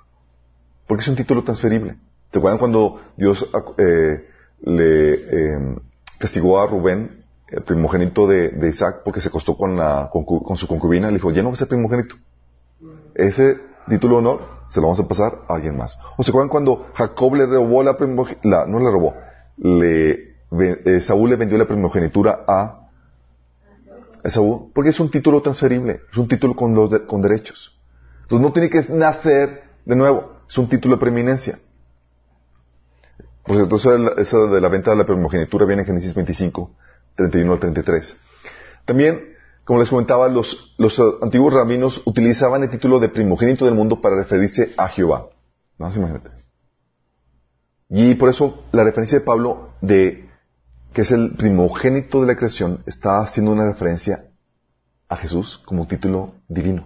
[SPEAKER 1] Porque es un título transferible. ¿Se acuerdan cuando Dios eh, le eh, castigó a Rubén, el primogénito de, Isaac, porque se acostó con, la, con su concubina? Le dijo, ya no va a ser primogénito. Ese título de honor se lo vamos a pasar a alguien más. ¿O se acuerdan cuando Jacob le robó la primogenitura? No le robó. Le, eh, Saúl le vendió la primogenitura a Esaú, porque es un título transferible, es un título con, derechos. Entonces no tiene que nacer de nuevo, es un título de preeminencia. Por cierto, esa de, la, venta de la primogenitura viene en Génesis 25, 31 al 33. También, como les comentaba, los, antiguos rabinos utilizaban el título de primogénito del mundo para referirse a Jehová. A imagínate. Y por eso la referencia de Pablo de que es el primogénito de la creación, está haciendo una referencia a Jesús como título divino.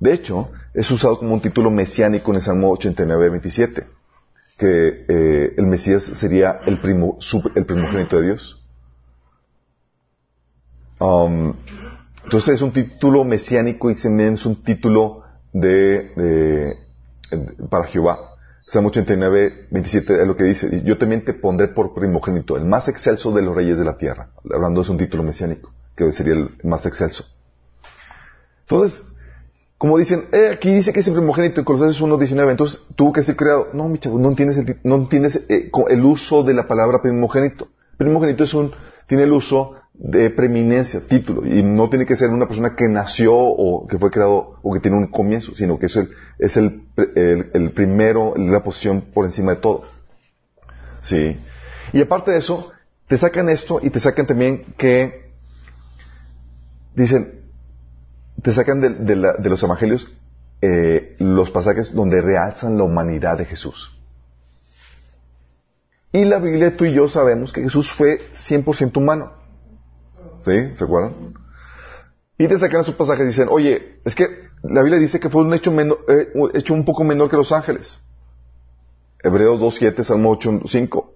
[SPEAKER 1] De hecho, es usado como un título mesiánico en el Salmo 89, 27, que eh, el Mesías sería el, primogénito de Dios. Um, entonces es un título mesiánico y también es un título de- para Jehová. Salmo 89, 27 es lo que dice. Yo también te pondré por primogénito, el más excelso de los reyes de la tierra. Hablando es un título mesiánico, que sería el más excelso. Entonces, como dicen, eh, aquí dice que es el primogénito en Colosenses 1, 19, entonces tuvo que ser creado. No, mi chavo, no entiendes el, no entiendes, eh, el uso de la palabra primogénito. Primogénito es un, tiene el uso de preeminencia, título, y no tiene que ser una persona que nació o que fue creado o que tiene un comienzo, sino que es el, es el, el, el primero, la posición por encima de todo. Sí. Y aparte de eso, te sacan esto y te sacan también que, dicen, te sacan de, de la- de los evangelios eh, los pasajes donde realzan la humanidad de Jesús. Y la Biblia, tú y yo sabemos que Jesús fue 100% humano. ¿Sí? ¿Se acuerdan? Y te sacan esos pasajes y dicen, oye, es que la Biblia dice que fue un hecho, eh, un poco menor que los ángeles. Hebreos 2.7, Salmo 8.5.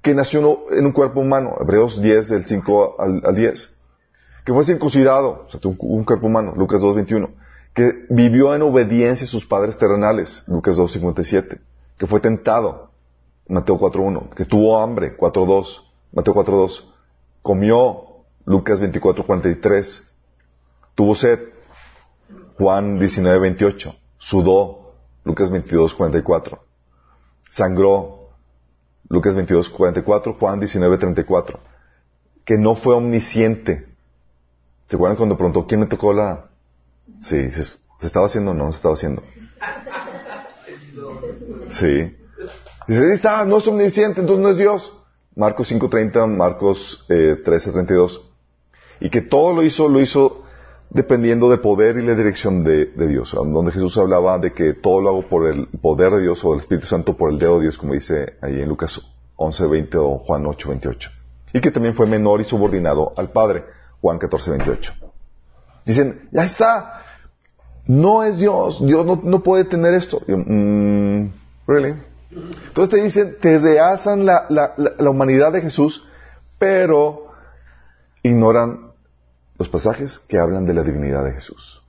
[SPEAKER 1] Que nació en un cuerpo humano. Hebreos 10, del 5 al, al 10. Que fue circuncidado, o sea, tuvo un cuerpo humano. Lucas 2.21. Que vivió en obediencia a sus padres terrenales. Lucas 2.57. Que fue tentado. Mateo 4.1. Que tuvo hambre. 4.2. Mateo 4.2. Comió. Lucas 24.43. Tuvo sed. Juan 19.28. Sudó. Lucas 22.44. Sangró. Lucas 22.44. Juan 19.34. Que no fue omnisciente. ¿Se acuerdan cuando preguntó quién me tocó la... Sí, se, se estaba haciendo o no se estaba haciendo. Sí. Dice, ahí está, no es omnisciente, entonces no es Dios. Marcos 5.30, Marcos eh, 13.32. Y que todo lo hizo, lo hizo dependiendo del poder y la dirección de, Dios. Donde Jesús hablaba de que todo lo hago por el poder de Dios o del Espíritu Santo por el dedo de Dios, como dice ahí en Lucas 11.20 o Juan 8.28. Y que también fue menor y subordinado al Padre, Juan 14.28. Dicen, ya está, no es Dios, Dios no, no puede tener esto. Yo, "Mm, really? Entonces te dicen, te realzan la, la, la, la humanidad de Jesús, pero ignoran los pasajes que hablan de la divinidad de Jesús.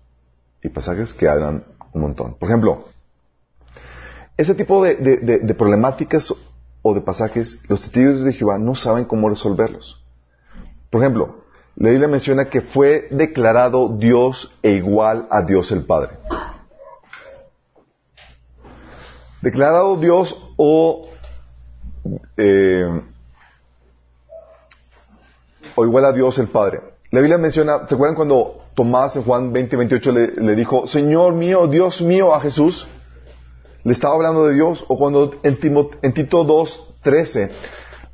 [SPEAKER 1] Y pasajes que hablan un montón. Por ejemplo, ese tipo de, problemáticas o de pasajes, los testigos de Jehová no saben cómo resolverlos. Por ejemplo, la Biblia menciona que fue declarado Dios e igual a Dios el Padre. Declarado Dios o, eh, o igual a Dios el Padre. La Biblia menciona, ¿se acuerdan cuando Tomás en Juan 20, 28 le, le dijo, Señor mío, Dios mío a Jesús? Le estaba hablando de Dios. O cuando en, en Tito 2, 13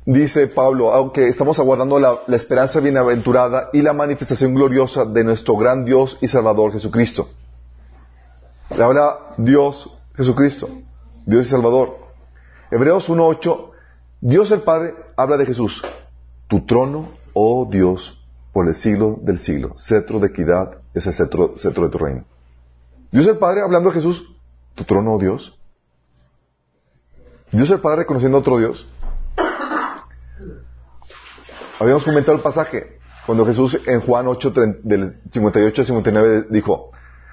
[SPEAKER 1] dice Pablo, aunque estamos aguardando la, la esperanza bienaventurada y la manifestación gloriosa de nuestro gran Dios y Salvador Jesucristo. Le habla Dios Jesucristo, Dios y Salvador. Hebreos 1.8, Dios el Padre habla de Jesús. Tu trono, oh Dios, por el siglo del siglo. Cetro de equidad es el cetro, de tu reino. Dios el Padre hablando de Jesús. Tu trono, Dios. Dios el Padre reconociendo a otro Dios. Habíamos comentado el pasaje cuando Jesús en Juan 8, tre- del 58 al 59 dijo,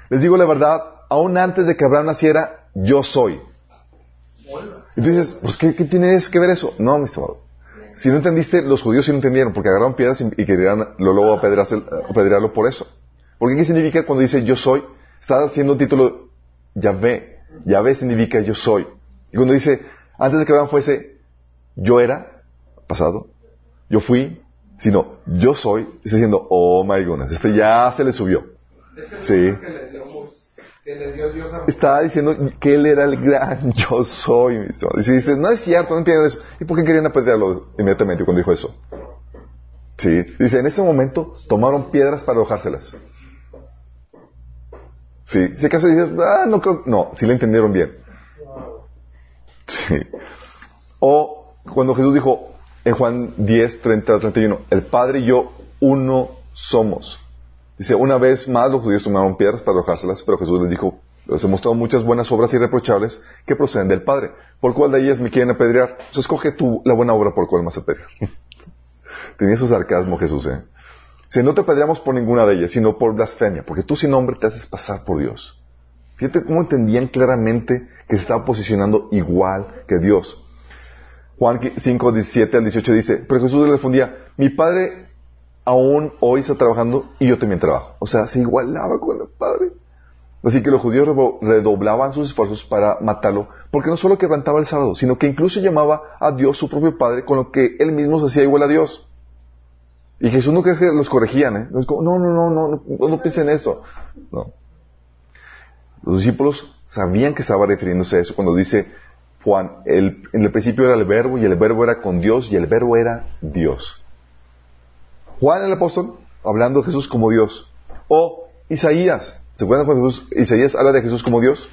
[SPEAKER 1] les digo la verdad, aún antes de que Abraham naciera, yo soy. Y dices, pues ¿qué, qué tiene que ver eso? No, mi estimado. Si no entendiste, los judíos sí no entendieron, porque agarraron piedras y, y querían lo, luego apedrearlo por eso. Porque ¿qué significa cuando dice yo soy? Está haciendo un título Yahvé. Yahvé significa yo soy. Y cuando dice, antes de que Abraham fuese, yo era, pasado, yo fui, sino yo soy, está diciendo, oh my goodness, este ya se le subió.
[SPEAKER 4] Es el
[SPEAKER 1] Sí.
[SPEAKER 4] nombre que le dio, Mos- que le dio Dios a
[SPEAKER 1] Estaba diciendo que él era el gran yo soy. Y si dices, no es cierto, no entiendo eso. ¿Y por qué querían apedrearlo inmediatamente cuando dijo eso? Sí. Dice, en ese momento tomaron piedras para arrojárselas. Sí. Si acaso dices, ah, no creo. No, sí le entendieron bien. Sí. O cuando Jesús dijo en Juan 10, 30, 31, el Padre y yo uno somos. Dice, una vez más los judíos tomaron piedras para arrojárselas, pero Jesús les dijo, les he mostrado muchas buenas obras irreprochables que proceden del Padre. ¿Por cuál de ellas me quieren apedrear? Escoge tú la buena obra por cuál más apedrear. Tenía su sarcasmo Jesús, ¿eh? Si no te apedreamos por ninguna de ellas, sino por blasfemia, porque tú sin nombre te haces pasar por Dios. Fíjate cómo entendían claramente que se estaba posicionando igual que Dios. Juan 5, 17 al 18 dice, pero Jesús le respondía, mi Padre aún hoy está trabajando y yo también trabajo. O sea, se igualaba con el Padre. Así que los judíos redoblaban sus esfuerzos para matarlo, porque no solo quebrantaba el sábado, sino que incluso llamaba a Dios su propio Padre, con lo que él mismo se hacía igual a Dios. Y Jesús no crees que los corregían, ¿eh? No, no, no, no, no, no, piensen eso. Los discípulos sabían que estaba refiriéndose a eso cuando dice Juan, el- en el principio era el verbo y el verbo era con Dios y el verbo era Dios. Juan el apóstol hablando de Jesús como Dios. O Isaías, ¿se acuerdan cuando Jesús- Isaías habla de Jesús como Dios?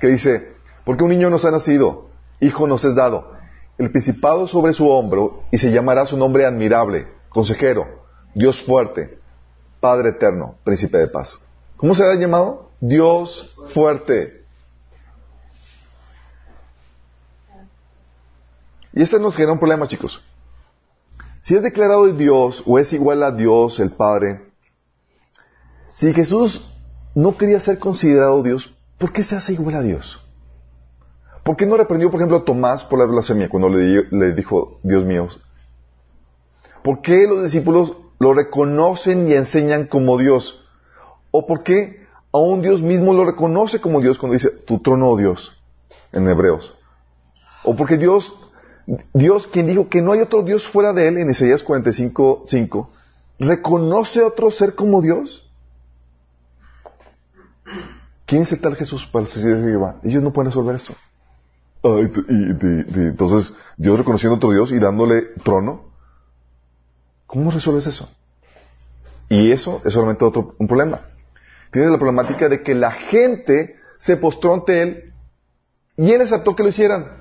[SPEAKER 1] Que dice, porque un niño nos ha nacido, hijo nos es dado, el principado sobre su hombro y se llamará su nombre admirable, consejero, Dios fuerte, Padre eterno, príncipe de paz. ¿Cómo será llamado? Dios fuerte. Y este nos genera un problema, chicos. Si es declarado Dios o es igual a Dios, el Padre, si Jesús no quería ser considerado Dios, ¿por qué se hace igual a Dios? ¿Por qué no reprendió, por ejemplo, a Tomás por la blasfemia cuando le, di- le dijo, Dios mío? ¿Por qué los discípulos lo reconocen y enseñan como Dios? ¿O por qué aún Dios mismo lo reconoce como Dios cuando dice, tu trono, oh Dios, en Hebreos? ¿O porque Dios, Dios quien dijo que no hay otro Dios fuera de él en Isaías 45, 5, reconoce otro ser como Dios? ¿Quién es el tal Jesús para el Señor Jehová? Ellos no pueden resolver esto. Y- y- entonces, Dios reconociendo a otro Dios y dándole trono. ¿Cómo resuelves eso? Y eso es solamente otro un problema. Tienes la problemática de que la gente se postró ante él y él aceptó que lo hicieran.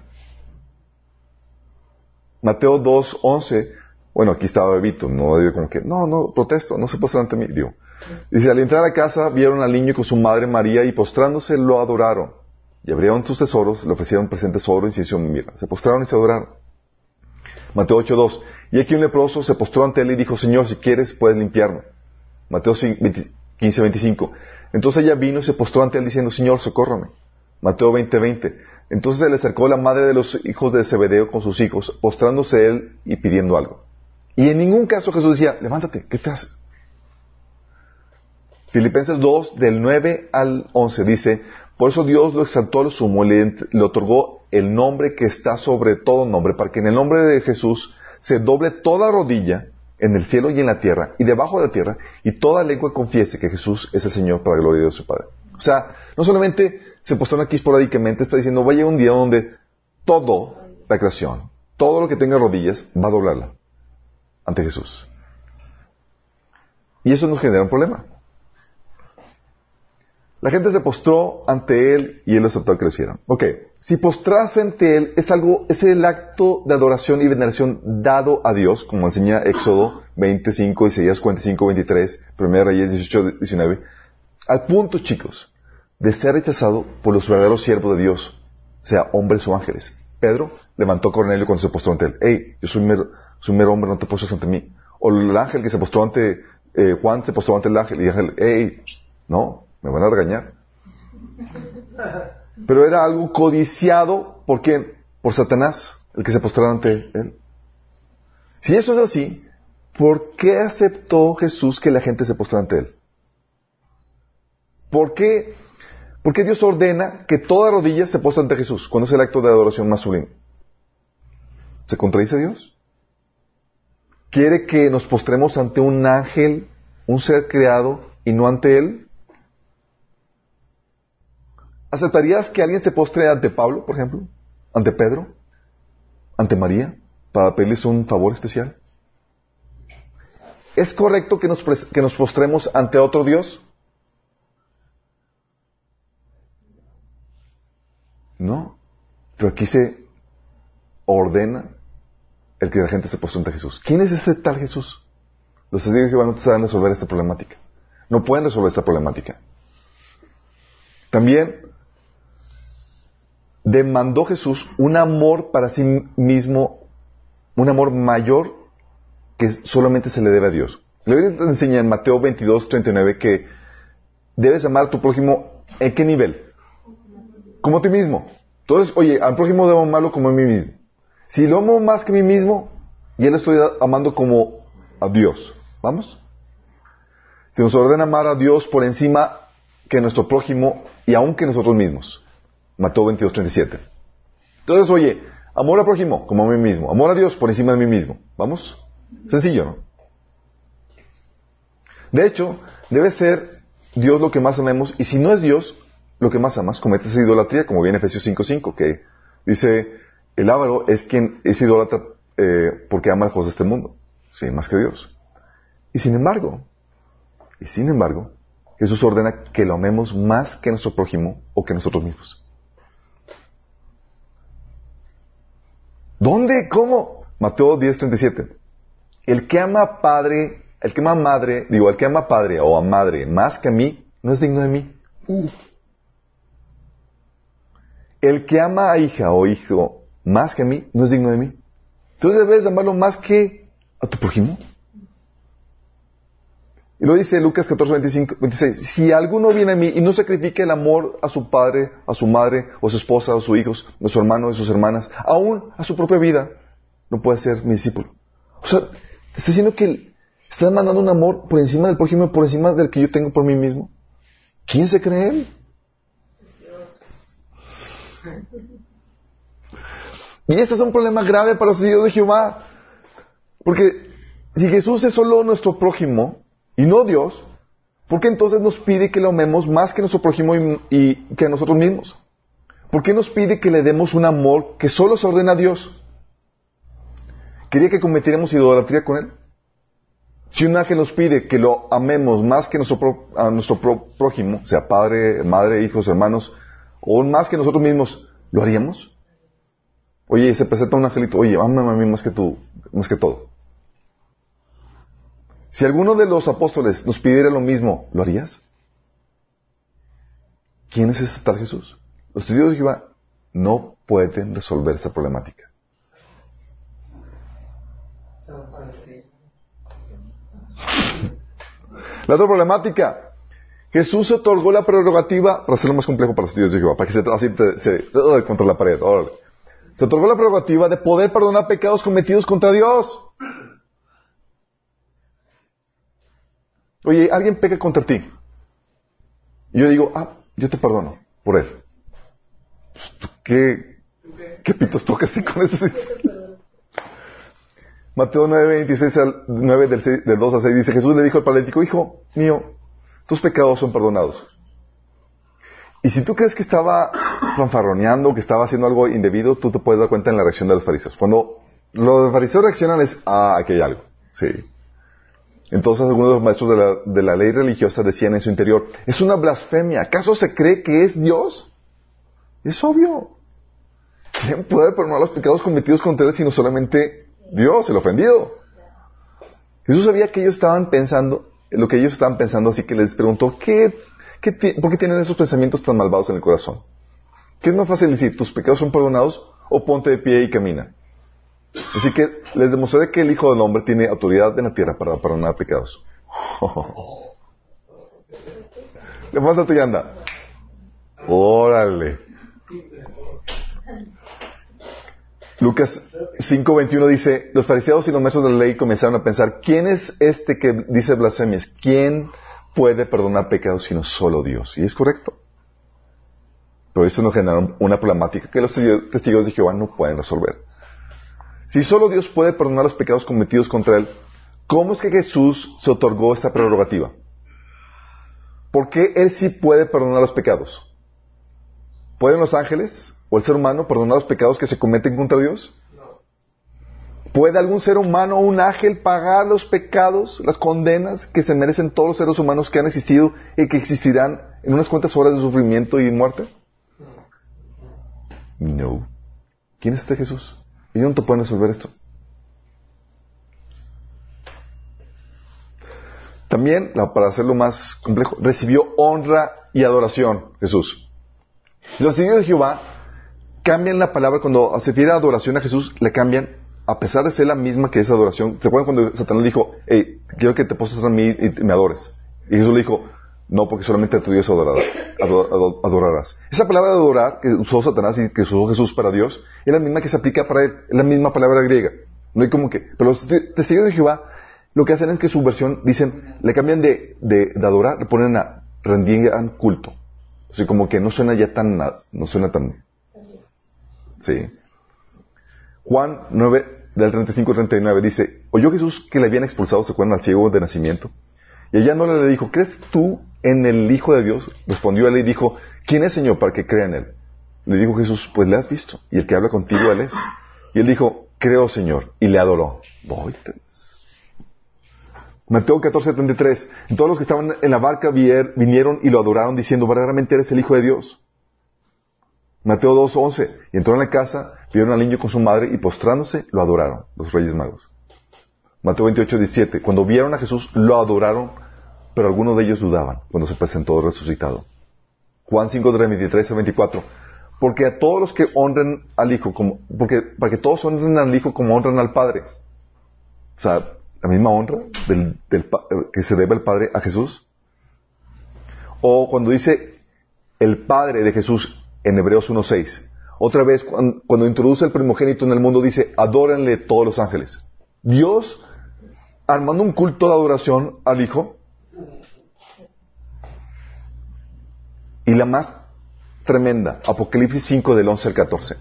[SPEAKER 1] Mateo 2, 11. Bueno, aquí estaba Bebito, no digo como que, no, no, protesto, no se postran ante mí, digo. Dice, al entrar a casa vieron al niño con su madre María y postrándose lo adoraron. Y abrieron sus tesoros, le ofrecieron presentes oro, incienso y mirra. Se postraron y se adoraron. Mateo 8.2. Y aquí un leproso se postró ante él y dijo, Señor, si quieres, puedes limpiarme. Mateo 15.25. Entonces ella vino y se postró ante él diciendo, Señor, socórrame. Mateo 20.20. Entonces se le acercó la madre de los hijos de Zebedeo con sus hijos, postrándose él y pidiendo algo. Y en ningún caso Jesús decía, levántate, ¿qué te haces? Filipenses 2, del 9 al 11, dice, por eso Dios lo exaltó lo sumo, le, le otorgó el nombre que está sobre todo nombre, para que en el nombre de Jesús se doble toda rodilla en el cielo y en la tierra y debajo de la tierra y toda lengua confiese que Jesús es el Señor para la gloria de su Padre. O sea, no solamente se postró aquí esporádicamente, está diciendo, vaya un día donde todo la creación, todo lo que tenga rodillas, va a doblarla ante Jesús. Y eso nos genera un problema. La gente se postró ante él y él aceptó que lo hicieran. Ok, si postrarse ante él es algo, es el acto de adoración y veneración dado a Dios, como enseña Éxodo 25, Isaías 45, 23, 1 Reyes 18, 19, al punto, chicos, de ser rechazado por los verdaderos siervos de Dios, sea hombres o ángeles. Pedro levantó a Cornelio cuando se postró ante él. Hey, yo soy un mero, hombre, no te postres ante mí. O el ángel que se postró ante eh, Juan se postró ante el ángel y el ángel, hey, no, me van a regañar. Pero era algo codiciado por quién? Por Satanás, el que se postrara ante él. Si eso es así, ¿por qué aceptó Jesús que la gente se postrara ante él? ¿Por qué, ¿Por qué Dios ordena que toda rodilla se postre ante Jesús cuando es el acto de adoración más sublime? ¿Se contradice Dios? ¿Quiere que nos postremos ante un ángel, un ser creado, y no ante Él? ¿Aceptarías que alguien se postre ante Pablo, por ejemplo? ¿Ante Pedro? ¿Ante María? Para pedirles un favor especial. ¿Es correcto que nos, que nos postremos ante otro Dios? No. Pero aquí se ordena el que la gente se postre ante Jesús. ¿Quién es este tal Jesús? Los testigos de Jehová no saben resolver esta problemática. No pueden resolver esta problemática. También demandó Jesús un amor para sí mismo, un amor mayor que solamente se le debe a Dios. La Biblia te enseña en Mateo 22, 39 que debes amar a tu prójimo ¿en qué nivel? Como a ti mismo. Entonces, oye, al prójimo debo amarlo como a mí mismo. Si lo amo más que a mí mismo, ya le estoy amando como a Dios. ¿Vamos? Se nos ordena amar a Dios por encima que nuestro prójimo y aún que nosotros mismos. Mateo 22, 37. Entonces, oye, amor al prójimo como a mí mismo, amor a Dios por encima de mí mismo. ¿Vamos? Sencillo, ¿no? De hecho, debe ser Dios lo que más amemos, y si no es Dios lo que más amas, cometes idolatría, como viene Efesios 5.5, que dice, el ávaro es quien es idólatra eh, porque ama a los de este mundo, sí, más que Dios. Y sin embargo, y sin embargo, Jesús ordena que lo amemos más que nuestro prójimo o que nosotros mismos. ¿Dónde? ¿Cómo? Mateo 10:37. El que ama padre, el que ama madre, digo, el que ama padre o a madre más que a mí, no es digno de mí. El que ama a hija o hijo más que a mí, no es digno de mí. Entonces debes amarlo más que a tu prójimo. Y lo dice Lucas 14, 25, 26. Si alguno viene a mí y no sacrifica el amor a su padre, a su madre, o a su esposa, o a sus hijos, a su hermano, a sus hermanas, aún a su propia vida, no puede ser mi discípulo. O sea, está diciendo que está mandando un amor por encima del prójimo, por encima del que yo tengo por mí mismo. ¿Quién se cree él? Y este es un problema grave para los hijos de Jehová. Porque si Jesús es solo nuestro prójimo, y no Dios, ¿por qué entonces nos pide que lo amemos más que nuestro prójimo y, que a nosotros mismos? ¿Por qué nos pide que le demos un amor que solo se ordena a Dios? ¿Quería que cometiéramos idolatría con Él? Si un ángel nos pide que lo amemos más que nuestro a nuestro prójimo, sea padre, madre, hijos, hermanos, o más que nosotros mismos, ¿lo haríamos? Oye, se presenta un angelito, oye, amame a mí más que tú, más que todo. Si alguno de los apóstoles nos pidiera lo mismo, ¿lo harías? ¿Quién es este tal Jesús? Los testigos de Jehová no pueden resolver esa problemática. La otra problemática, Jesús se otorgó la prerrogativa, para hacerlo más complejo para los estudios de Jehová, para que se así ¡Ugh! contra la pared, órale. Se otorgó la prerrogativa de poder perdonar pecados cometidos contra Dios. Oye, alguien peca contra ti. Y yo digo, ah, yo te perdono por él. Pues, ¿tú ¿Qué, qué pitos tocas así con eso? Mateo 9, 26 al 9 del, 6 del 2 al 6 dice, Jesús le dijo al paralítico, hijo mío, tus pecados son perdonados. Y si tú crees que estaba fanfarroneando, que estaba haciendo algo indebido, tú te puedes dar cuenta en la reacción de los fariseos. Cuando los fariseos reaccionan es, ah, aquí hay algo. Sí. Entonces algunos de los maestros de la, de la ley religiosa decían en su interior, es una blasfemia. ¿Acaso se cree que es Dios? Es obvio. ¿Quién puede perdonar los pecados cometidos contra él sino solamente Dios, el ofendido? Jesús sabía que ellos estaban pensando, lo que ellos estaban pensando, así que les preguntó, ¿qué, qué ¿por qué tienen esos pensamientos tan malvados en el corazón? ¿Qué es más fácil decir, tus pecados son perdonados o ponte de pie y camina? Así que les demostré que el Hijo del Hombre tiene autoridad en la tierra para perdonar pecados. Levántate y anda. Órale. Lucas 5:21 dice, los fariseos y los maestros de la ley comenzaron a pensar, ¿quién es este que dice blasfemias? ¿Quién puede perdonar pecados sino solo Dios? Y es correcto. Pero esto nos genera una problemática que los testigos de Jehová no pueden resolver. Si solo Dios puede perdonar los pecados cometidos contra Él, ¿cómo es que Jesús se otorgó esta prerrogativa? ¿Por qué Él sí puede perdonar los pecados? ¿Pueden los ángeles o el ser humano perdonar los pecados que se cometen contra Dios? ¿Puede algún ser humano o un ángel pagar los pecados, las condenas que se merecen todos los seres humanos que han existido y que existirán en unas cuantas horas de sufrimiento y muerte? No. ¿Quién es este Jesús? Ellos no te pueden resolver esto. También, para hacerlo más complejo, recibió honra y adoración Jesús. Los testigos de Jehová cambian la palabra cuando se refiere a adoración a Jesús, le cambian, a pesar de ser la misma que esa adoración. ¿Se acuerdan cuando Satanás dijo, hey, quiero que te postres a mí y me adores? Y Jesús le dijo, no, porque solamente a tu Dios adorarás. ado- ado- adorarás. Esa palabra de adorar que usó Satanás y que usó Jesús para Dios, es la misma que se aplica para él, es la misma palabra griega. No hay como que, pero los te- testigos de Jehová lo que hacen es que su versión, dicen, le cambian de, de, de adorar, le ponen a rendían culto. Así como que no suena ya tan, no suena tan, sí. Juan 9, del 35 al 39 dice, oyó Jesús que le habían expulsado, se acuerdan, al ciego de nacimiento. Y ella no le dijo, ¿crees tú en el Hijo de Dios? Respondió él y dijo, ¿quién es Señor para que crea en él? Le dijo Jesús, pues le has visto, y el que habla contigo él es. Y él dijo, creo Señor, y le adoró. Voites. Mateo 14, 33. Y todos los que estaban en la barca vinieron y lo adoraron diciendo, verdaderamente eres el Hijo de Dios. Mateo 2, 11. Y entró en la casa, vieron al niño con su madre y postrándose lo adoraron, los reyes magos. Mateo 28, 17. Cuando vieron a Jesús, lo adoraron, pero algunos de ellos dudaban cuando se presentó resucitado. Juan 5, del 23 al 24. Porque a todos los que honren al Hijo, como, porque, para que todos honren al Hijo como honran al Padre. O sea, la misma honra del, del pa- que se debe al Padre a Jesús. O cuando dice el Padre de Jesús en Hebreos 1.6. Otra vez, cuando, cuando introduce el primogénito en el mundo, dice, adórenle todos los ángeles. Dios, armando un culto de adoración al Hijo. Y la más tremenda, Apocalipsis 5 del 11 al 14.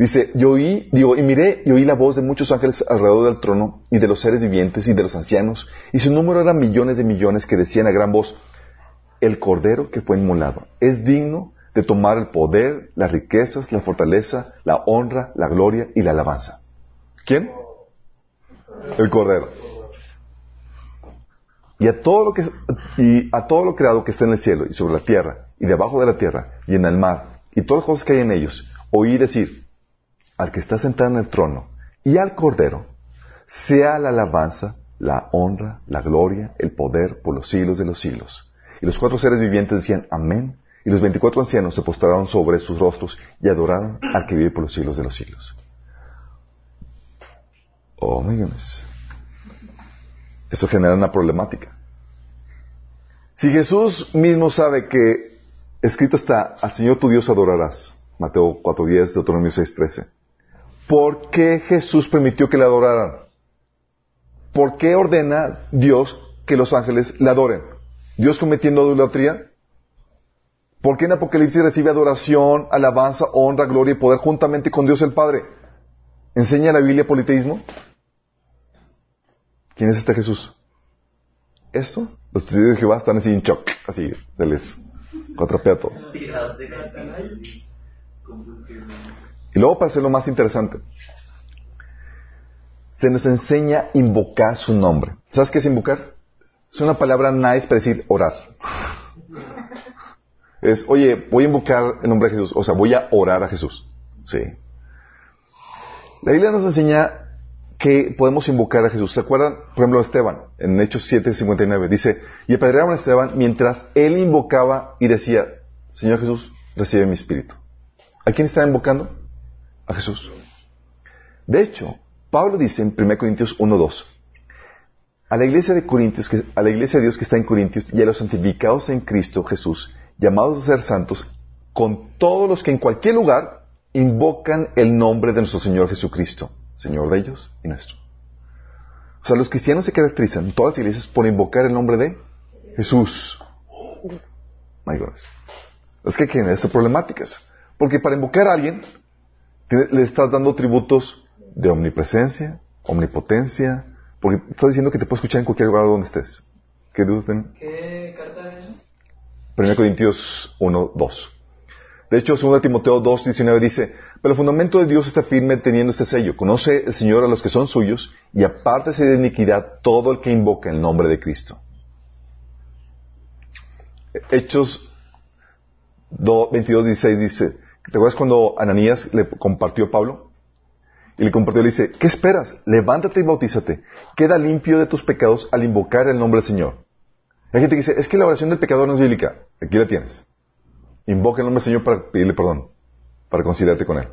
[SPEAKER 1] Dice, yo oí, digo, y miré y oí la voz de muchos ángeles alrededor del trono y de los seres vivientes y de los ancianos, y su número era millones de millones que decían a gran voz, el cordero que fue inmolado es digno de tomar el poder, las riquezas, la fortaleza, la honra, la gloria y la alabanza. ¿Quién? El cordero. Y a todo lo que y a todo lo creado que está en el cielo y sobre la tierra y debajo de la tierra y en el mar y todas las cosas que hay en ellos, oí decir al que está sentado en el trono y al cordero sea la alabanza, la honra, la gloria, el poder por los siglos de los siglos. Y los cuatro seres vivientes decían amén. Y los veinticuatro ancianos se postraron sobre sus rostros y adoraron al que vive por los siglos de los siglos. Oh my goodness. Eso genera una problemática. Si Jesús mismo sabe que escrito está, al Señor tu Dios adorarás, Mateo 4.10, Deuteronomio 6.13, ¿por qué Jesús permitió que le adoraran? ¿Por qué ordena Dios que los ángeles le adoren? ¿Dios cometiendo idolatría? ¿Por qué en Apocalipsis recibe adoración, alabanza, honra, gloria y poder juntamente con Dios el Padre? ¿Enseña la Biblia politeísmo? ¿Quién es este Jesús? ¿Esto? Los testigos de Jehová están así en shock, así, se les cuatrapea todo. Y luego para hacerlo más interesante, se nos enseña a invocar su nombre. ¿Sabes qué es invocar? Es una palabra nice para decir orar. Es, oye, voy a invocar el nombre de Jesús. O sea, voy a orar a Jesús. Sí. La Biblia nos enseña que podemos invocar a Jesús. ¿Se acuerdan? Por ejemplo, Esteban, en Hechos 7:59, dice, y apedrearon a Esteban mientras él invocaba y decía, Señor Jesús, recibe mi espíritu. ¿A quién está invocando? A Jesús. De hecho, Pablo dice en 1 Corintios 1:2, a la iglesia de Corintios, a la iglesia de Dios que está en Corintios y a los santificados en Cristo Jesús, llamados a ser santos, con todos los que en cualquier lugar invocan el nombre de nuestro Señor Jesucristo, Señor de ellos y nuestro. O sea, los cristianos se caracterizan todas las iglesias por invocar el nombre de Jesús. My goodness. Es que hay estas problemáticas. Porque para invocar a alguien, le estás dando tributos de omnipresencia, omnipotencia, porque estás diciendo que te puede escuchar en cualquier lugar donde estés. ¿Qué dudas?
[SPEAKER 5] ¿Qué carta es eso?
[SPEAKER 1] 1 Corintios 1, 2. De hecho, 2 Timoteo 2, 19 dice, pero el fundamento de Dios está firme teniendo este sello. Conoce el Señor a los que son suyos y apártese de iniquidad todo el que invoca el nombre de Cristo. Hechos 2, 22, 16 dice, ¿te acuerdas cuando Ananías le compartió a Pablo? Y le compartió le dice, ¿qué esperas? Levántate y bautízate. Queda limpio de tus pecados al invocar el nombre del Señor. Hay gente que dice, es que la oración del pecador no es bíblica. Aquí la tienes. Invoca el nombre del Señor para pedirle perdón, para conciliarte con Él.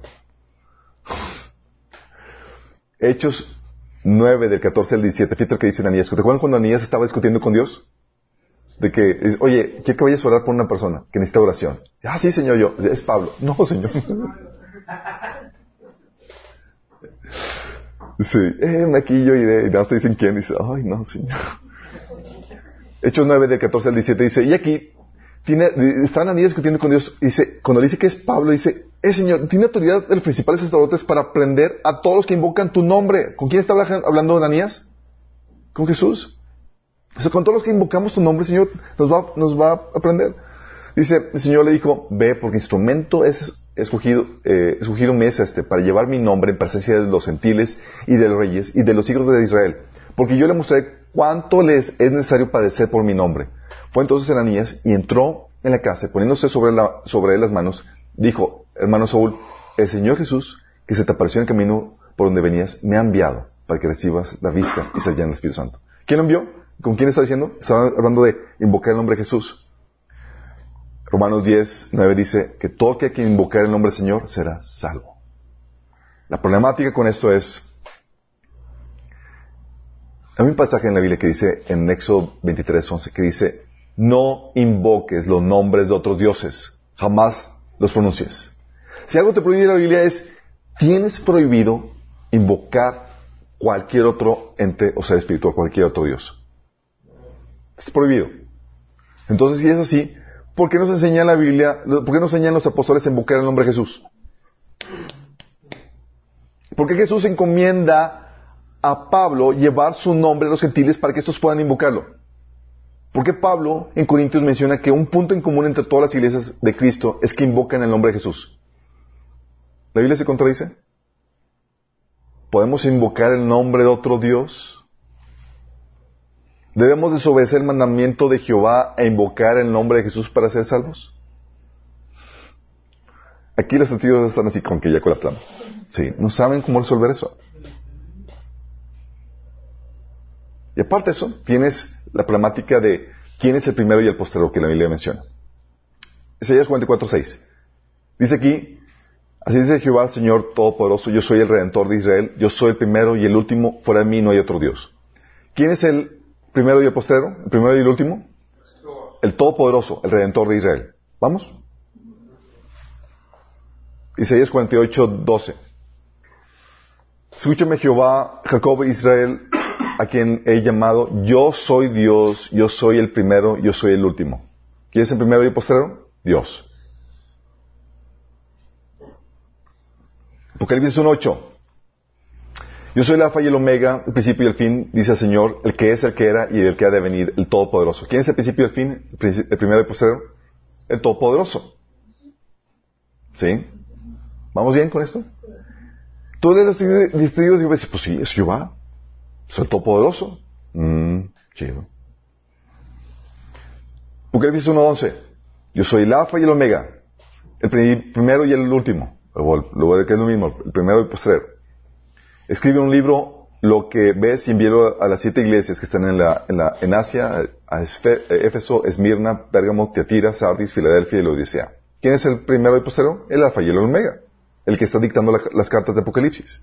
[SPEAKER 1] Hechos 9, del 14 al 17, fíjate lo que dice Ananías. ¿Te acuerdas cuando Ananías estaba discutiendo con Dios? De que, oye, quiero que vayas a orar por una persona que necesita oración. Ah, sí, Señor, yo. Es Pablo. No, Señor. Sí, eh, aquí yo iré. Y te dicen quién. Dice, ay, no, Señor. Hechos 9, del 14 al 17 dice, y aquí tiene, está Ananías discutiendo con Dios, dice, cuando dice que es Pablo, dice, eh Señor, tiene autoridad de los principales sacerdotes para prender a todos los que invocan tu nombre. ¿Con quién está habla- hablando Ananías? Con Jesús. O con todos los que invocamos tu nombre, Señor, nos va, nos va a aprender. Dice, el Señor le dijo, ve, porque instrumento es escogido, eh, escogido me es este, para llevar mi nombre en presencia de los gentiles y de los reyes y de los hijos de Israel. Porque yo le mostré cuánto les es necesario padecer por mi nombre. Fue entonces Ananías y entró en la casa, poniéndose sobre, la, sobre él las manos, dijo, hermano Saúl, el Señor Jesús, que se te apareció en el camino por donde venías, me ha enviado para que recibas la vista y se llene el Espíritu Santo. ¿Quién lo envió? ¿Con quién está diciendo? Está hablando de invocar el nombre de Jesús. Romanos 10, 9 dice que todo aquel que invocar el nombre del Señor será salvo. La problemática con esto es, hay un pasaje en la Biblia que dice, en Éxodo 23, 11, que dice, no invoques los nombres de otros dioses, jamás los pronuncies. Si algo te prohíbe la Biblia es, tienes prohibido invocar cualquier otro ente o ser espiritual, cualquier otro Dios. Es prohibido. Entonces, si es así, ¿por qué nos enseña la Biblia, por qué nos enseñan los apóstoles a invocar el nombre de Jesús? ¿Por qué Jesús encomienda a Pablo llevar su nombre a los gentiles para que estos puedan invocarlo? ¿Por qué Pablo en Corintios menciona que un punto en común entre todas las iglesias de Cristo es que invocan el nombre de Jesús? ¿La Biblia se contradice? ¿Podemos invocar el nombre de otro Dios? ¿Debemos desobedecer el mandamiento de Jehová e invocar el nombre de Jesús para ser salvos? Aquí los testigos están así con que ya colapsando. Sí, no saben cómo resolver eso. Y aparte de eso, tienes la problemática de quién es el primero y el posterior que la Biblia menciona. Isaías 44.6. Dice aquí, así dice Jehová el Señor Todopoderoso, yo soy el Redentor de Israel, yo soy el primero y el último, fuera de mí no hay otro Dios. ¿Quién es el primero y el postrero? ¿El primero y el último? el Todopoderoso, el Redentor de Israel. ¿Vamos? Isaías 48, 12. Escúchame Jehová, Jacob Israel, a quien he llamado, yo soy Dios, yo soy el primero, yo soy el último. ¿Quién es el primero y el postrero? Dios. Apocalipsis 1.8. Yo soy el alfa y el omega, el principio y el fin, dice el Señor, el que es, el que era y el que ha de venir, el Todopoderoso. ¿Quién es el principio y el fin? El, el primero y el postrero. El Todopoderoso. ¿Sí? ¿Vamos bien con esto? Tú lees los testigos y dices, pues sí, es Jehová. Es el Todopoderoso. Mm, chido. Apocalipsis 1.11. Yo soy el alfa y el omega, el pri- primero y el último. Luego de que es lo mismo, el primero y el postrero. Escribe un libro, lo que ves y envíalo a las siete iglesias que están en, Asia, a Esfe- Éfeso, Esmirna, Pérgamo, Tiatira, Sardis, Filadelfia y la Odisea. ¿Quién es el primero y el postrero? El alfa y el omega. El que está dictando la- las cartas de Apocalipsis.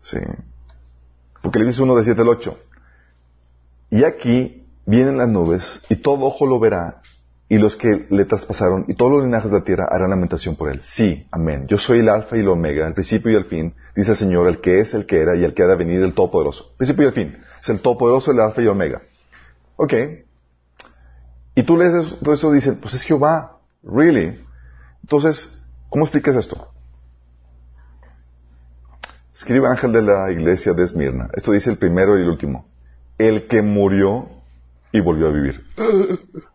[SPEAKER 1] Sí. Apocalipsis 1 de 7 al 8. Y aquí vienen las nubes, y todo ojo lo verá, y los que le traspasaron, y todos los linajes de la tierra harán lamentación por él. Sí, amén. Yo soy el alfa y el omega, el principio y el fin, dice el Señor, el que es, el que era, y el que ha de venir, el todopoderoso. Principio y el fin. Es el todopoderoso, el alfa y el omega. Ok. Y tú lees eso, todo eso y dices, pues es Jehová. Really. Entonces, ¿cómo explicas esto? Escribe ángel de la iglesia de Esmirna. Esto dice el primero y el último. El que murió y volvió a vivir.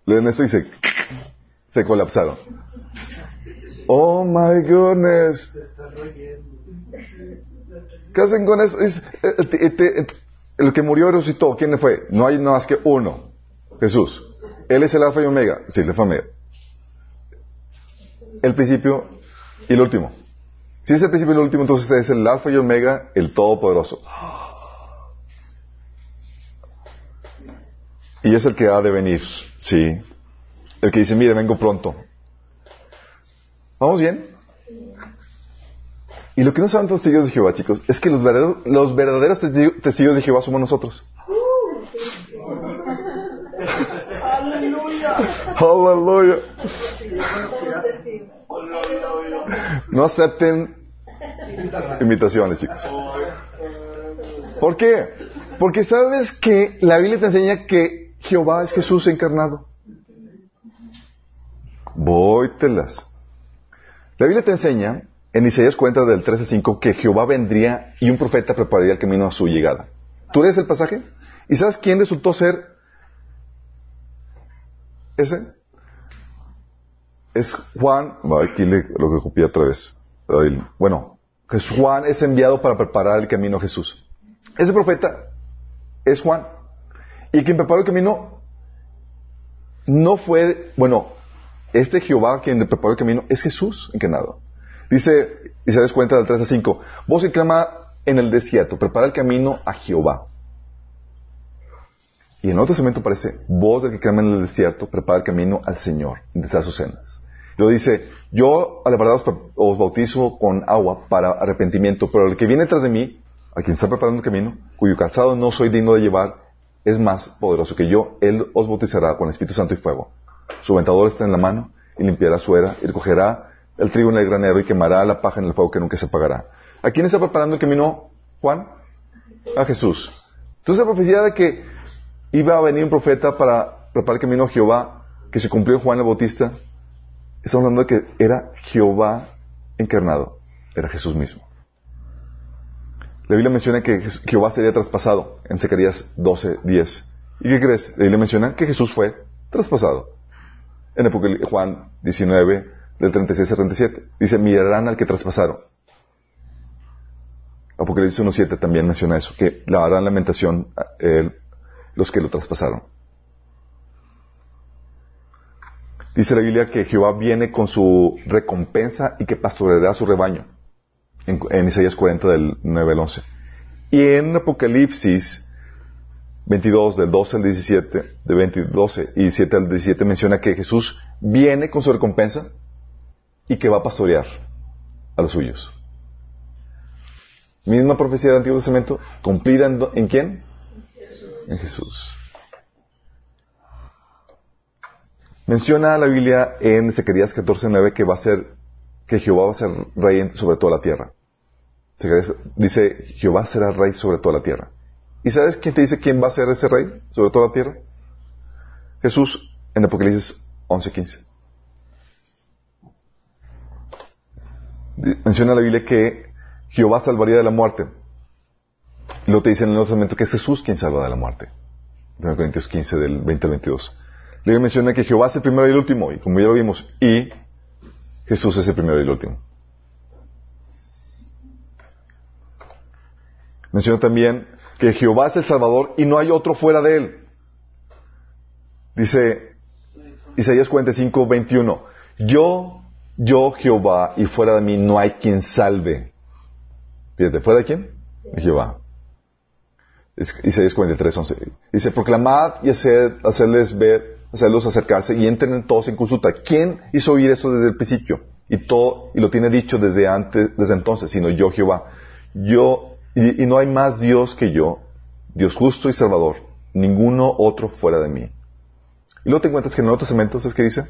[SPEAKER 1] Leen esto y se, colapsaron. Oh my goodness. ¿Qué hacen con eso? Es- el, el- el- que murió resucitó. ¿Quién fue? No hay nada más que uno. Jesús. Él es el alfa y omega. Sí, el alfa y omega. El principio y el último. Si es el principio y el último, entonces es el alfa y omega, el todopoderoso. Y es el que ha de venir, sí. El que dice, mire, vengo pronto. ¿Vamos bien? Y lo que no saben los testigos de Jehová, chicos, es que los verdaderos, los verdaderos testi- testigos de Jehová somos nosotros. Aleluya. No acepten invitaciones, chicos. ¿Por qué? Porque sabes que la Biblia te enseña que Jehová es Jesús encarnado. Vóytelas. La Biblia te enseña en Isaías cuenta del 13 al 5 que Jehová vendría y un profeta prepararía el camino a su llegada. ¿Tú lees el pasaje? ¿Y sabes quién resultó ser ese? Es Juan, aquí lo que copié otra vez. Bueno, Juan es enviado para preparar el camino a Jesús. Ese profeta es Juan. Y quien preparó el camino no fue, bueno, este Jehová quien preparó el camino es Jesús encarnado. Dice Isaías cuenta del 3 a 5, voz que clama en el desierto, prepara el camino a Jehová. Y en Nuevo Testamento aparece, voz del que clama en el desierto, prepara el camino al Señor, en sus cenas. Luego dice, yo a la verdad os, os bautizo con agua para arrepentimiento, pero el que viene tras de mí, a quien está preparando el camino, cuyo calzado no soy digno de llevar, es más poderoso que yo, él os bautizará con Espíritu Santo y fuego. Su ventador está en la mano, y limpiará su era, y recogerá el trigo en el granero, y quemará la paja en el fuego que nunca se apagará. ¿A quién está preparando el camino, Juan? A Jesús. Entonces la profecía de que iba a venir un profeta para preparar el camino a Jehová, que se cumplió Juan el Bautista, estamos hablando de que era Jehová encarnado, era Jesús mismo. La Biblia menciona que Jehová sería traspasado en Zacarías 12, 10. ¿Y qué crees? La Biblia menciona que Jesús fue traspasado. En Juan 19, del 36 al 37. Dice, mirarán al que traspasaron. Apocalipsis 1.7 también menciona eso, que le harán lamentación a los que lo traspasaron. Dice la Biblia que Jehová viene con su recompensa y que pastoreará su rebaño. En, Isaías 40 del 9 al 11. Y en Apocalipsis 22 del 12 al 17, de 20, 12 y 7 al 17 menciona que Jesús viene con su recompensa y que va a pastorear a los suyos. Misma profecía del Antiguo Testamento, cumplida ¿en quién? En Jesús. Menciona la Biblia en Zacarías 14:9 que va a ser, que Jehová va a ser rey sobre toda la tierra. Dice, Jehová será rey sobre toda la tierra. ¿Y sabes quién te dice quién va a ser ese rey sobre toda la tierra? Jesús en Apocalipsis 11:15. Di- Menciona la Biblia que Jehová salvaría de la muerte. Y luego te dice en el Nuevo Testamento que es Jesús quien salva de la muerte. 1 Corintios 15 del 20 al 22. Luego menciona que Jehová es el primero y el último, y como ya lo vimos, y Jesús es el primero y el último. Menciona también que Jehová es el Salvador y no hay otro fuera de él. Dice Isaías 45, 21. Yo, yo Jehová, y fuera de mí no hay quien salve. Fíjate, ¿fuera de quién? De Jehová. Es Isaías 43, 11. Dice, proclamad y haced, hacerles ver, hacerlos acercarse y entren todos en consulta. ¿Quién hizo oír esto desde el principio? Y todo, y lo tiene dicho desde antes, desde entonces, sino yo Jehová. Yo, y, no hay más Dios que yo, Dios justo y salvador, ninguno otro fuera de mí. Y luego te encuentras que en el Nuevo Testamento, ¿sabes qué dice?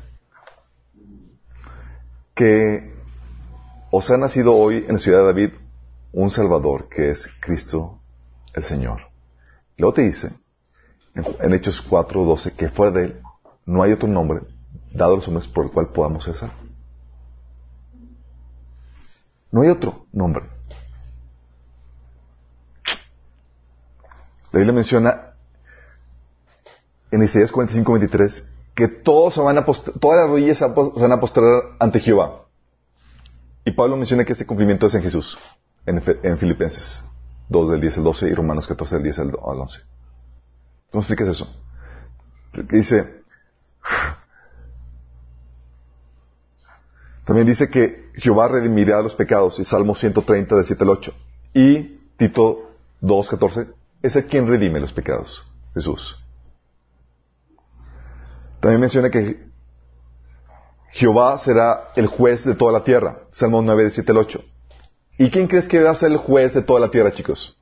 [SPEAKER 1] Que os ha nacido hoy en la ciudad de David un Salvador que es Cristo el Señor. Luego te dice, en, Hechos 4, 12, que fuera de Él no hay otro nombre dado a los hombres por el cual podamos ser. No hay otro nombre. La Biblia menciona en Isaías 45, 23 que todos se van a postrar, todas las rodillas se van a postrar ante Jehová. Y Pablo menciona que este cumplimiento es en Jesús, en, en Filipenses 2 del 10 al 12 y Romanos 14 del 10 al al 11. ¿Cómo explicas eso? Dice, también dice que Jehová redimirá los pecados, y Salmo 130 del 7 al 8. Y Tito 2, 14, es el quien redime los pecados, Jesús. También menciona que Jehová será el juez de toda la tierra. Salmo 9, de 7 al 8. ¿Y quién crees que va a ser el juez de toda la tierra, chicos?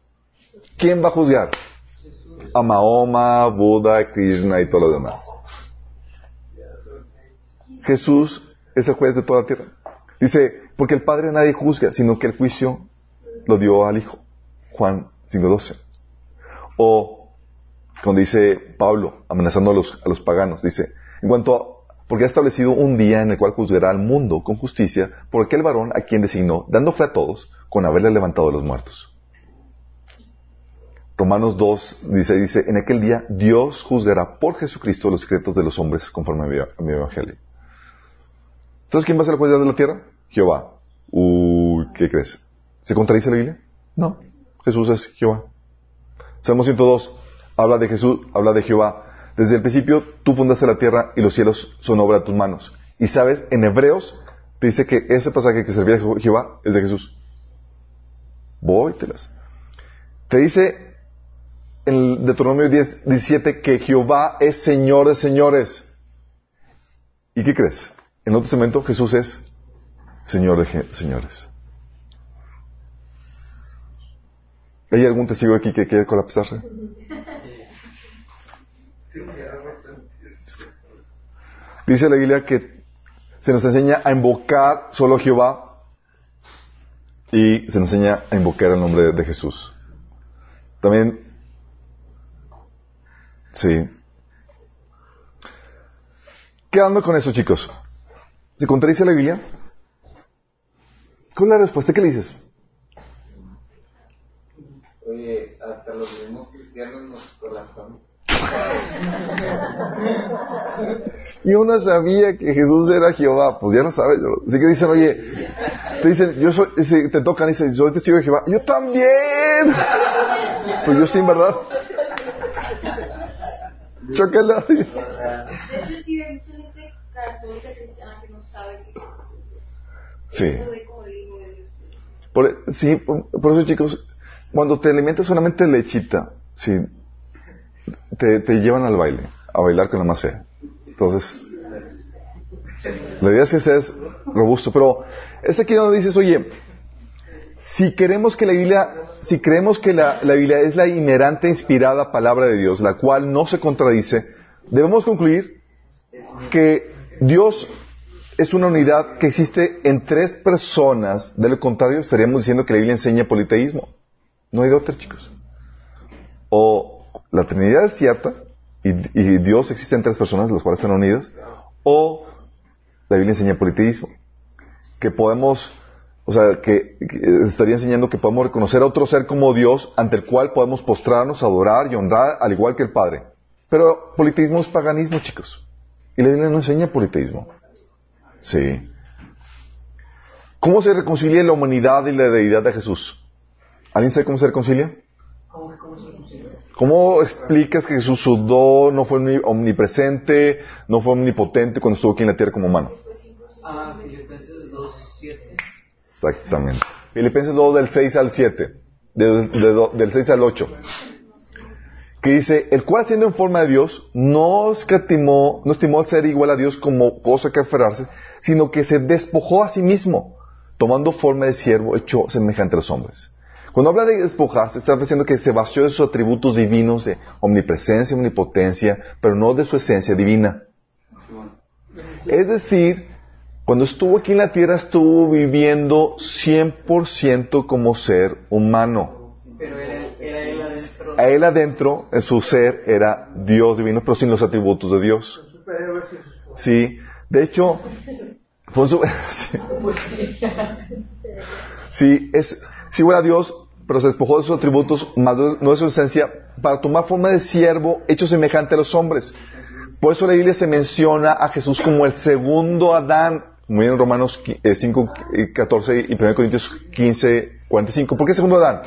[SPEAKER 1] ¿Quién va a juzgar? A Mahoma, Buda, Krishna y todo lo demás. Jesús es el juez de toda la tierra. Dice, porque el Padre nadie juzga, sino que el juicio lo dio al Hijo. Juan 5.12. O cuando dice Pablo, amenazando a los, a los paganos, dice, en cuanto a, porque ha establecido un día en el cual juzgará al mundo con justicia por aquel varón a quien designó, dando fe a todos, con haberle levantado de los muertos. Romanos 2 dice, dice, en aquel día Dios juzgará por Jesucristo los secretos de los hombres conforme a mi, a mi evangelio. Entonces, ¿quién va a ser el juez de la tierra? Jehová. Uy, ¿qué crees? ¿Se contradice la Biblia? No. Jesús es Jehová. Salmo 102 habla de Jesús, habla de Jehová. Desde el principio tú fundaste la tierra y los cielos son obra de tus manos. Y sabes, en Hebreos te dice que ese pasaje que servía a Jehová es de Jesús. Vóytelas. Te dice en Deuteronomio 10, 17 que Jehová es Señor de señores. ¿Y qué crees? En Nuevo Testamento Jesús es Señor de señores. ¿Hay algún testigo aquí que quiere colapsarse? Dice la Biblia que se nos enseña a invocar solo a Jehová y se nos enseña a invocar el nombre de Jesús. También, sí. Quedando con eso, chicos. ¿Se contradice la Biblia? ¿Cuál es la respuesta? ¿Qué le dices?
[SPEAKER 3] Oye, hasta los mismos cristianos nos colapsamos.
[SPEAKER 1] Yo no sabía que Jesús era Jehová. Pues ya lo sabes. ¿no? Así que dicen, oye, te dicen, yo soy, si te tocan y dicen, soy testigo de Jehová. Yo también. Pues yo sí, en verdad. Chócala.
[SPEAKER 2] De hecho, sí hay mucha gente católica cristiana que no sabe si Jesús es.
[SPEAKER 1] Sí.
[SPEAKER 2] Eso ve como el Hijo de Dios.
[SPEAKER 1] Por, sí, por, por eso, chicos, cuando te alimentas solamente lechita, sí, te, llevan al baile, a bailar con la más fea. Entonces, la idea es que estés robusto, pero es aquí donde dices, oye, si queremos que la Biblia, si creemos que la, la Biblia es la inherente, inspirada palabra de Dios, la cual no se contradice, debemos concluir que Dios es una unidad que existe en tres personas. De lo contrario, estaríamos diciendo que la Biblia enseña politeísmo. No hay de otra, chicos. O la Trinidad es cierta y, Dios existe en tres personas, las cuales están unidas, o la Biblia enseña politeísmo. Que podemos, o sea, que, que estaría enseñando que podemos reconocer a otro ser como Dios ante el cual podemos postrarnos, adorar y honrar al igual que el Padre. Pero politeísmo es paganismo, chicos. Y la Biblia no enseña politeísmo. Sí. ¿Cómo se reconcilia la humanidad y la deidad de Jesús? ¿Alguien sabe cómo se reconcilia?
[SPEAKER 5] ¿Cómo que cómo se reconcilia?
[SPEAKER 1] ¿Cómo explicas que Jesús sudó, no fue omni- omnipresente, no fue omnipotente cuando estuvo aquí en la tierra como humano?
[SPEAKER 5] Ah, Filipenses 2, 7.
[SPEAKER 1] Exactamente. Filipenses 2 del 6 al 7, del, de del 6 al 8. Que dice, el cual siendo en forma de Dios, no escatimó, no estimó al ser igual a Dios como cosa que aferrarse, sino que se despojó a sí mismo, tomando forma de siervo hecho semejante a los hombres. Cuando habla de despojarse, está diciendo que se vació de sus atributos divinos de omnipresencia, omnipotencia, pero no de su esencia divina. Es decir, cuando estuvo aquí en la tierra estuvo viviendo 100% como ser humano.
[SPEAKER 5] Pero era, era él adentro.
[SPEAKER 1] A él adentro, en su ser, era Dios divino, pero sin los atributos de Dios. Sí, de hecho, fue sí,
[SPEAKER 5] Pues sí.
[SPEAKER 1] sí, es, sí era Dios, pero se despojó de sus atributos, más no de su esencia, para tomar forma de siervo, hecho semejante a los hombres. Por eso la Biblia se menciona a Jesús como el segundo Adán, viene en Romanos qui- eh, 5, eh, 14 y 1 Corintios 15, 45. ¿Por qué segundo Adán?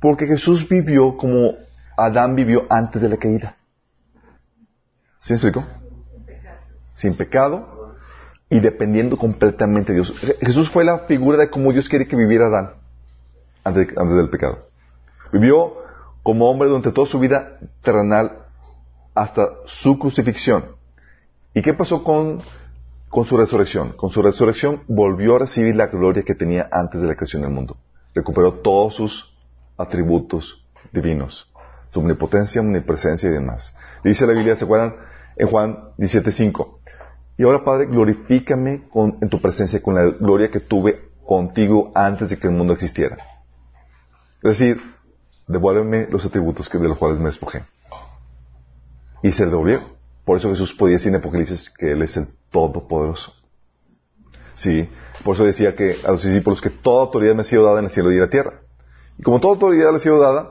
[SPEAKER 1] Porque Jesús vivió como Adán vivió antes de la caída. ¿Sí me explico? Sin pecado y dependiendo completamente de Dios. Je- Jesús fue la figura de cómo Dios quiere que viviera Adán antes, del pecado. Vivió como hombre durante toda su vida terrenal hasta su crucifixión. ¿Y qué pasó con, con su resurrección? Con su resurrección volvió a recibir la gloria que tenía antes de la creación del mundo. Recuperó todos sus atributos divinos, su omnipotencia, omnipresencia y demás. Dice la Biblia, ¿se acuerdan? En Juan 17:5. Y ahora, Padre, glorifícame con- en tu presencia con la gloria que tuve contigo antes de que el mundo existiera. Es decir, devuélveme los atributos que, de los cuales me despojé. Y se le devolvió. Por eso Jesús podía decir en Apocalipsis que Él es el Todopoderoso. Sí, por eso decía que a los discípulos que toda autoridad me ha sido dada en el cielo y en la tierra. Y como toda autoridad le ha sido dada,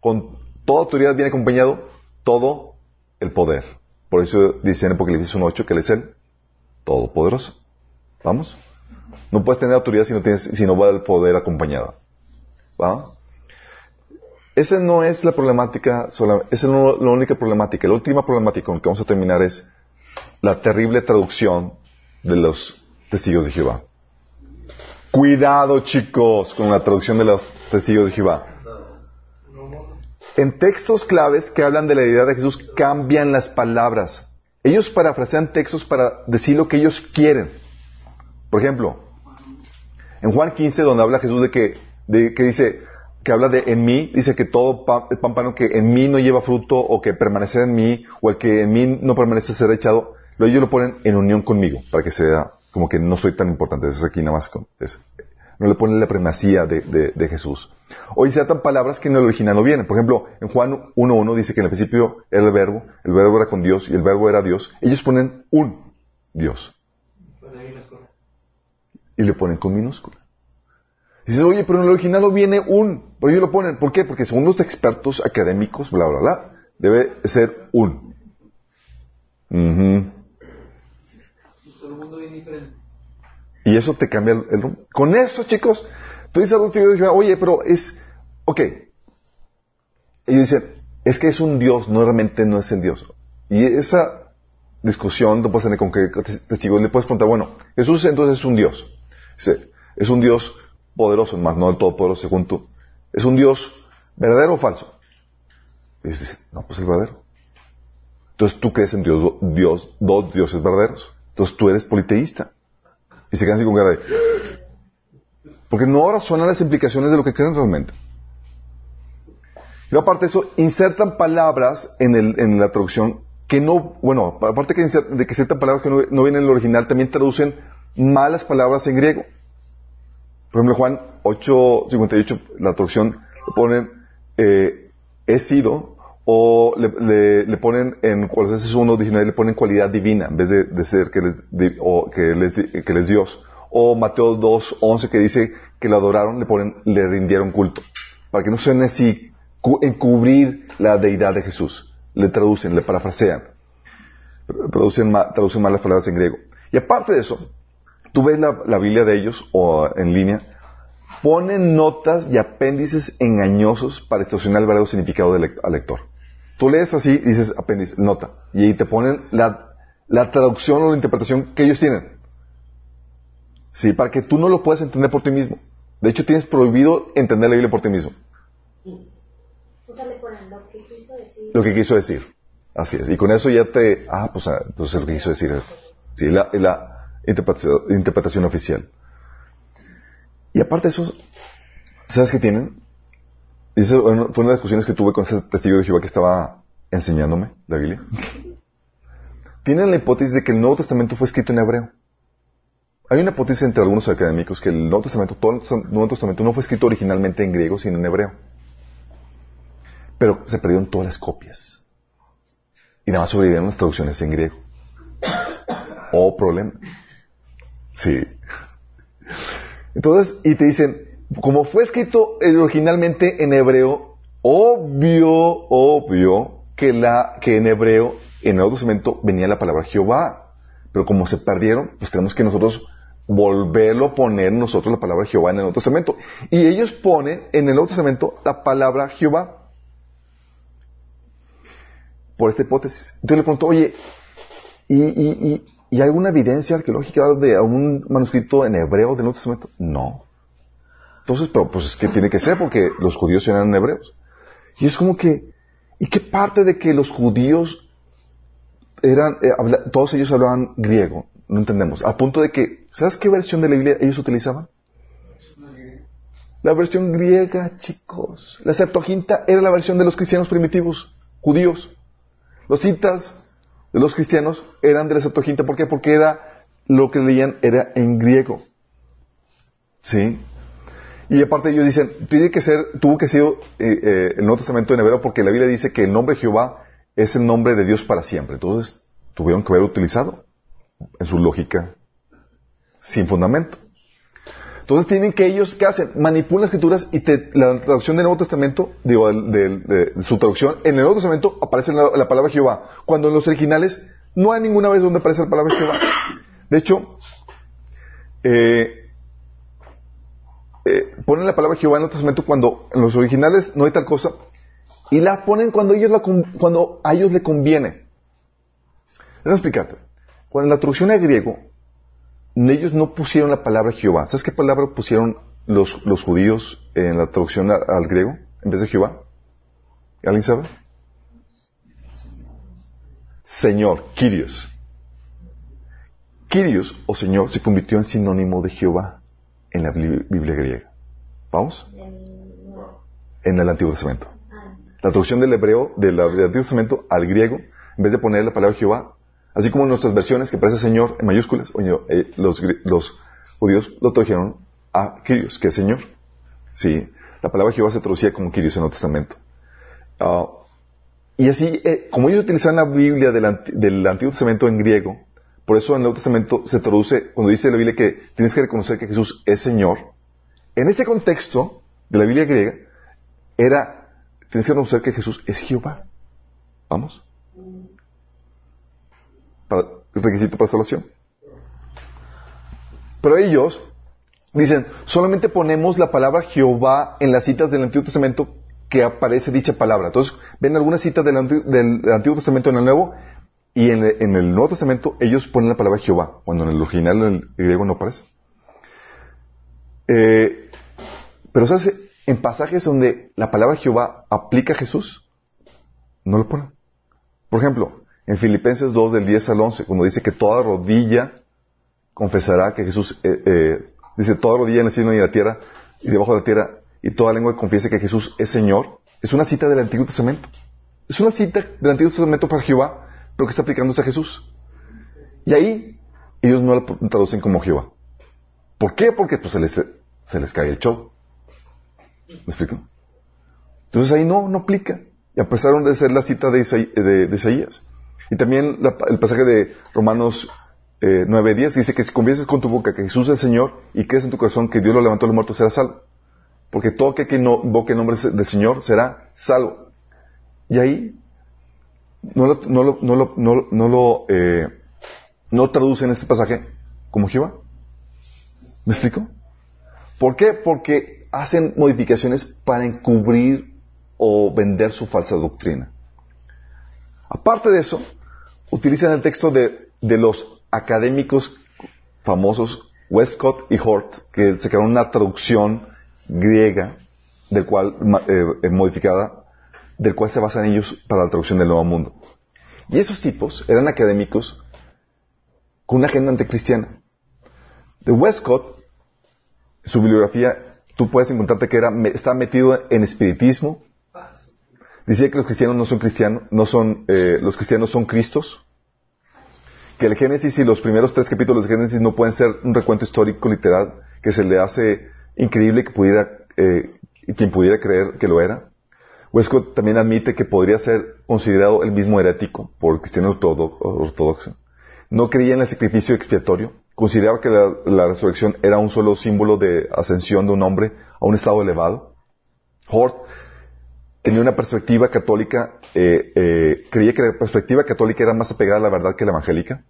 [SPEAKER 1] con toda autoridad viene acompañado todo el poder. Por eso dice en Apocalipsis 1.8 que Él es el Todopoderoso. ¿Vamos? No puedes tener autoridad si no, tienes, si no va el poder acompañado. ¿Va? Esa no es la problemática, esa no es la única problemática. La última problemática con la que vamos a terminar es la terrible traducción de los testigos de Jehová. Cuidado, chicos, con la traducción de los testigos de Jehová. En textos claves que hablan de la deidad de Jesús cambian las palabras. Ellos parafrasean textos para decir lo que ellos quieren. Por ejemplo, en Juan 15, donde habla Jesús de que, de que dice, que habla de en mí, dice que todo pámpano que en mí no lleva fruto o que permanece en mí o el que en mí no permanece será echado, lo ellos lo ponen en unión conmigo para que sea como que no soy tan importante. Eso es aquí nada más. con- es- no le ponen la primacía de, de- de Jesús. O insertan palabras que en el original no vienen. Por ejemplo, en Juan 1.1 dice que en el principio era el verbo, el verbo era con Dios y el verbo era Dios. Ellos ponen un Dios y le ponen con minúscula. Dices, oye, pero en el original no viene un. Pero ellos lo ponen. ¿Por qué? Porque según los expertos académicos, bla, bla, bla, debe ser un.
[SPEAKER 5] Bien diferente.
[SPEAKER 1] Y eso te cambia el, rumbo. Con eso, chicos, tú dices a los testigos Jehová, oye, pero es. Ok. Ellos dicen, es que es un Dios, no realmente no es el Dios. Y esa discusión no puedes tener con qué testigo. Le puedes preguntar, bueno, Jesús entonces es un Dios. Es un Dios poderoso, más no del todopoderoso, según tú. ¿Es un Dios verdadero o falso? Y ellos no, pues el verdadero. Entonces tú crees en Dios, Dios, dos dioses verdaderos. Entonces tú eres politeísta. Y se quedan así con cara de... Porque no razonan las implicaciones de lo que creen realmente. Y aparte de eso, insertan palabras en, el- en la traducción que no, bueno, aparte de que ciertas palabras que no vienen en el original, también traducen malas palabras en griego. Por ejemplo, Juan 8.58, la traducción, le ponen eh, he sido, o le, le- ponen en Colosenses 1, 19, le ponen cualidad divina, en vez de, de ser que les, di- o que él es, que él es Dios. O Mateo 2, 11, que dice que lo adoraron, le ponen, le rindieron culto. Para que no suene así, cu- encubrir la deidad de Jesús. Le traducen, le parafrasean. Traducen, traducen mal las palabras en griego. Y aparte de eso, tú ves la, la Biblia de ellos, o en línea, ponen notas y apéndices engañosos para distorsionar el verdadero significado del al lector. Tú lees así y dices apéndice, nota, y ahí te ponen la, la traducción o la interpretación que ellos tienen. Sí, para que tú no lo puedas entender por ti mismo. De hecho, tienes prohibido entender la Biblia por ti mismo.
[SPEAKER 6] O sea, le ponen lo que quiso decir.
[SPEAKER 1] Lo que quiso decir. Así es. Y con eso ya te... Ah, pues ah, entonces lo que quiso decir es esto. Sí, la, la interpretación, oficial. Y aparte de eso, ¿sabes qué tienen? Y una fue una de las discusiones que tuve con ese testigo de Jehová que estaba enseñándome la Biblia. Tienen la hipótesis de que el Nuevo Testamento fue escrito en hebreo. Hay una hipótesis entre algunos académicos que el Nuevo Testamento, todo el Nuevo Testamento no fue escrito originalmente en griego, sino en hebreo. Pero se perdieron todas las copias. Y nada más sobrevivieron las traducciones en griego. Oh, problema. Sí. Entonces, y te dicen, como fue escrito originalmente en hebreo, obvio, obvio, que, la, que en hebreo, en el Nuevo Testamento, venía la palabra Jehová. Pero como se perdieron, pues tenemos que nosotros volverlo a poner nosotros la palabra Jehová en el Nuevo Testamento. Y ellos ponen en el Nuevo Testamento la palabra Jehová. Por esta hipótesis. Entonces le preguntó, oye, ¿y, y, y, y alguna evidencia arqueológica de un manuscrito en hebreo del Nuevo Testamento? No. Entonces, pero pues es que tiene que ser porque los judíos eran hebreos. Y es como que, ¿y qué parte de que los judíos eran, eh, todos ellos hablaban griego? No entendemos. A punto de que, ¿sabes qué versión de la Biblia ellos utilizaban? La versión griega, chicos. La Septuaginta era la versión de los cristianos primitivos, judíos. Los citas de los cristianos eran de la Septuaginta. ¿Por qué? Porque era lo que leían era en griego. ¿Sí? Y aparte ellos dicen, tiene que ser, tuvo que ser eh, eh, el Nuevo Testamento en hebreo porque la Biblia dice que el nombre Jehová es el nombre de Dios para siempre. Entonces, tuvieron que haber utilizado en su lógica sin fundamento. Entonces tienen que ellos, ¿qué hacen? Manipulan las escrituras y te- la traducción del Nuevo Testamento, digo, de, su traducción, en el Nuevo Testamento aparece la, la palabra Jehová, cuando en los originales no hay ninguna vez donde aparece la palabra Jehová. De hecho, eh, eh, ponen la palabra Jehová en el Nuevo Testamento cuando en los originales no hay tal cosa, y la ponen cuando, ellos la cuando a ellos le conviene. Déjame explicarte. Cuando la traducción a griego, ellos no pusieron la palabra Jehová. ¿Sabes qué palabra pusieron los, los judíos en la traducción a- al griego en vez de Jehová? ¿Alguien sabe? Señor, Kyrios. Kyrios o Señor se convirtió en sinónimo de Jehová en la Biblia griega. ¿Vamos? En el Antiguo Testamento. La traducción del hebreo del Antiguo Testamento al griego, en vez de poner la palabra Jehová, así como en nuestras versiones que parece Señor en mayúsculas, eh, los, judíos lo trajeron a Kyrios, que es Señor. Sí, la palabra Jehová se traducía como Kyrios en el Testamento. Ah, y así, eh, como ellos utilizaban la Biblia del Antiguo Testamento en griego, por eso en el Nuevo Testamento se traduce, cuando dice la Biblia que tienes que reconocer que Jesús es Señor, en ese contexto de la Biblia griega, era, tienes que reconocer que Jesús es Jehová. ¿Vamos? Requisito para salvación. Pero ellos dicen, solamente ponemos la palabra Jehová en las citas del Antiguo Testamento que aparece dicha palabra. Entonces, ven algunas citas del, Anti- del Antiguo Testamento en el Nuevo y en el Nuevo Testamento ellos ponen la palabra Jehová, cuando en el original, en el griego, no aparece. Eh, pero ¿sabes? En pasajes donde la palabra Jehová aplica a Jesús, no lo ponen. Por ejemplo, en Filipenses 2 del 10 al 11, cuando dice que toda rodilla confesará que Jesús, eh, eh, dice toda rodilla en el cielo y en la tierra y debajo de la tierra y toda lengua confiese que Jesús es Señor, es una cita del Antiguo Testamento. Es una cita del Antiguo Testamento para Jehová, pero que está aplicándose a Jesús. Y ahí ellos no la traducen como Jehová. ¿Por qué? Porque pues, se, les, se les cae el show. ¿Me explico? Entonces ahí no, no aplica. Y a pesar de ser la cita de, Isaías. Y también el pasaje de Romanos eh, 9.10 dice que si convieses con tu boca que Jesús es el Señor y crees en tu corazón que Dios lo levantó de los muertos, serás salvo. Porque todo aquel que no invoque el nombre del Señor será salvo. Y ahí no lo, no lo, no lo, no, lo, eh, no traduce en este pasaje como Jehová. ¿Me explico? ¿Por qué? Porque hacen modificaciones para encubrir o vender su falsa doctrina. Aparte de eso, utilizan el texto de, de los académicos famosos Westcott y Hort, que sacaron una traducción griega, del cual, eh, modificada, del cual se basan ellos para la traducción del Nuevo Mundo. Y esos tipos eran académicos con una agenda anticristiana. De Westcott, su bibliografía, tú puedes encontrarte que era, está metido en espiritismo. Decía que los cristianos no son cristianos, no son, eh, los cristianos son cristos. Que el Génesis y los primeros tres capítulos de Génesis no pueden ser un recuento histórico literal que se le hace increíble que pudiera, eh, quien pudiera creer que lo era. Westcott también admite que podría ser considerado el mismo herético por cristiano ortodoxo. No creía en el sacrificio expiatorio. Consideraba que la, resurrección era un solo símbolo de ascensión de un hombre a un estado elevado. Hort tenía una perspectiva católica, eh, eh, creía que la perspectiva católica era más apegada a la verdad que la evangélica.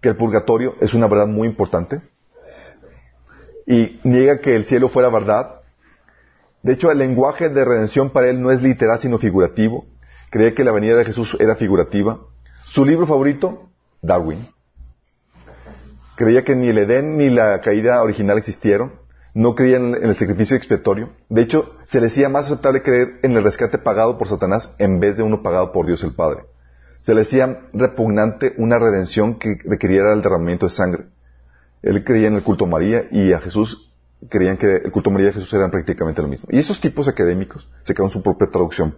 [SPEAKER 1] Que el purgatorio es una verdad muy importante. Y niega que el cielo fuera verdad de hecho, el lenguaje de redención para él no es literal sino figurativo. Creía que la venida de Jesús era figurativa. Su libro favorito, Darwin. Creía que ni el Edén ni la caída original existieron. No creía en el sacrificio expiatorio. De hecho, se le decía más aceptable creer en el rescate pagado por Satanás en vez de uno pagado por Dios el Padre. Se le decía repugnante una redención que requiriera el derramamiento de sangre. Él creía en el culto a María y a Jesús creían que el culto a María y Jesús eran prácticamente lo mismo. Y esos tipos académicos se quedaron su propia traducción,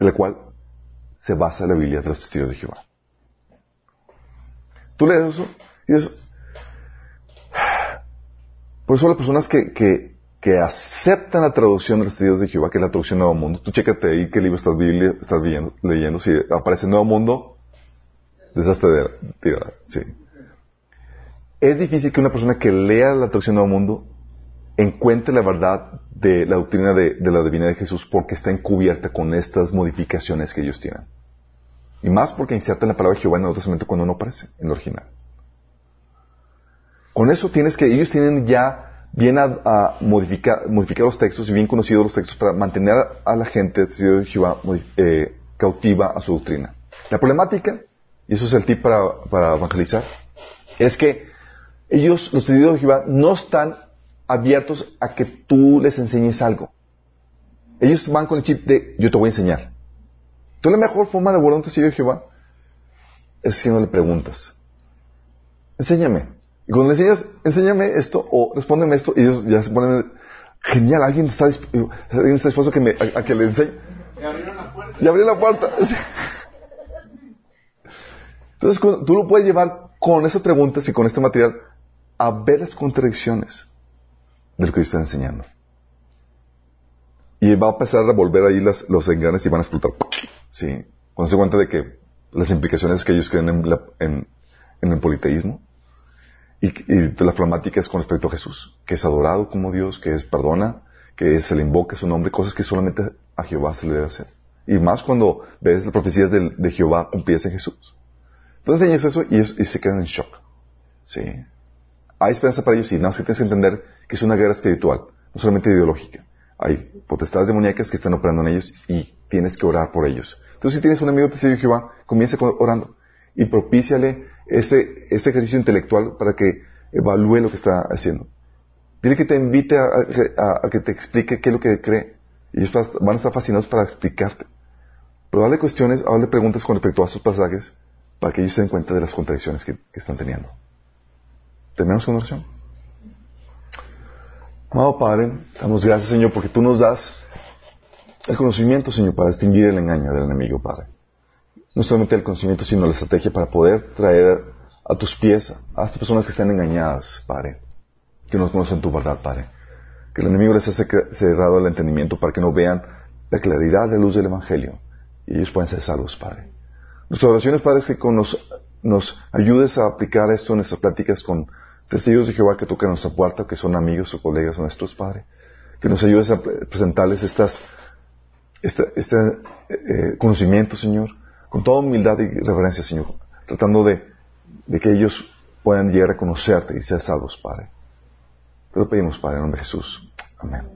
[SPEAKER 1] en la cual se basa la Biblia de los testigos de Jehová. Tú lees eso y dices, por eso las personas que, que, que, aceptan la traducción de los testigos de Jehová, que es la traducción Nuevo Mundo, tú chécate ahí qué libro estás, Biblia, estás leyendo, si aparece Nuevo Mundo, desastre de, de, sí es difícil que una persona que lea la traducción Nuevo Mundo encuentre la verdad de la doctrina de, la divinidad de Jesús porque está encubierta con estas modificaciones que ellos tienen. Y más porque insertan la palabra de Jehová en el Nuevo Testamento cuando no aparece en el original. Con eso tienes que, ellos tienen ya bien a, modificar, modificar, los textos y bien conocidos los textos para mantener a la gente de Jehová eh, cautiva a su doctrina. La problemática, y eso es el tip para, para evangelizar, es que ellos, los testigos de Jehová, no están abiertos a que tú les enseñes algo. Ellos van con el chip de yo te voy a enseñar. Entonces la mejor forma de abordar un testigo de Jehová es haciéndole preguntas. Enséñame. Y cuando le enseñas, enséñame esto o respóndeme esto, y ellos ya se ponen, genial, alguien está, alguien está dispuesto a que, me, a, que le enseñe.
[SPEAKER 3] Y abrieron la puerta.
[SPEAKER 1] Y abrieron la puerta. Entonces tú lo puedes llevar con esas preguntas y con este material a ver las contradicciones de lo que ellos están enseñando. Y va a empezar a revolver ahí los enganes y van a explotar. ¿Sí? Cuando se cuenta de que las implicaciones que ellos creen en, el politeísmo y, de las flamáticas con respecto a Jesús, que es adorado como Dios, que es perdona, que se le invoca su nombre, cosas que solamente a Jehová se le debe hacer. Y más cuando ves las profecías de, Jehová cumplidas en Jesús. Entonces enseñas eso y, y se quedan en shock. Sí. Hay esperanza para ellos, sí, nada más que tienes que entender que es una guerra espiritual, no solamente ideológica. Hay potestades demoníacas que están operando en ellos y tienes que orar por ellos. Entonces, si tienes un amigo testigo de Jehová, comienza orando y propíciale ese, ese ejercicio intelectual para que evalúe lo que está haciendo. Dile que te invite a, que te explique qué es lo que cree. Y ellos van a estar fascinados para explicarte. Pero cuestiones, dale preguntas con respecto a sus pasajes para que ellos se den cuenta de las contradicciones que están teniendo. Tenemos con oración. Amado Padre, damos gracias, Señor, porque tú nos das el conocimiento, Señor, para distinguir el engaño del enemigo, Padre. No solamente el conocimiento, sino la estrategia para poder traer a tus pies a estas personas que están engañadas, Padre, que no conocen tu verdad, Padre. Que el enemigo les ha cerrado el entendimiento para que no vean la claridad de luz del Evangelio y ellos puedan ser salvos, Padre. Nuestra oración Padre, es que con nos, ayudes a aplicar esto en nuestras pláticas con testigos de Jehová que tocan nuestra puerta, que son amigos o colegas nuestros, Padre. Que nos ayudes a presentarles estas, este, este eh, conocimiento, Señor, con toda humildad y reverencia, Señor, tratando de, que ellos puedan llegar a conocerte y ser salvos, Padre. Te lo pedimos, Padre, en nombre de Jesús. Amén.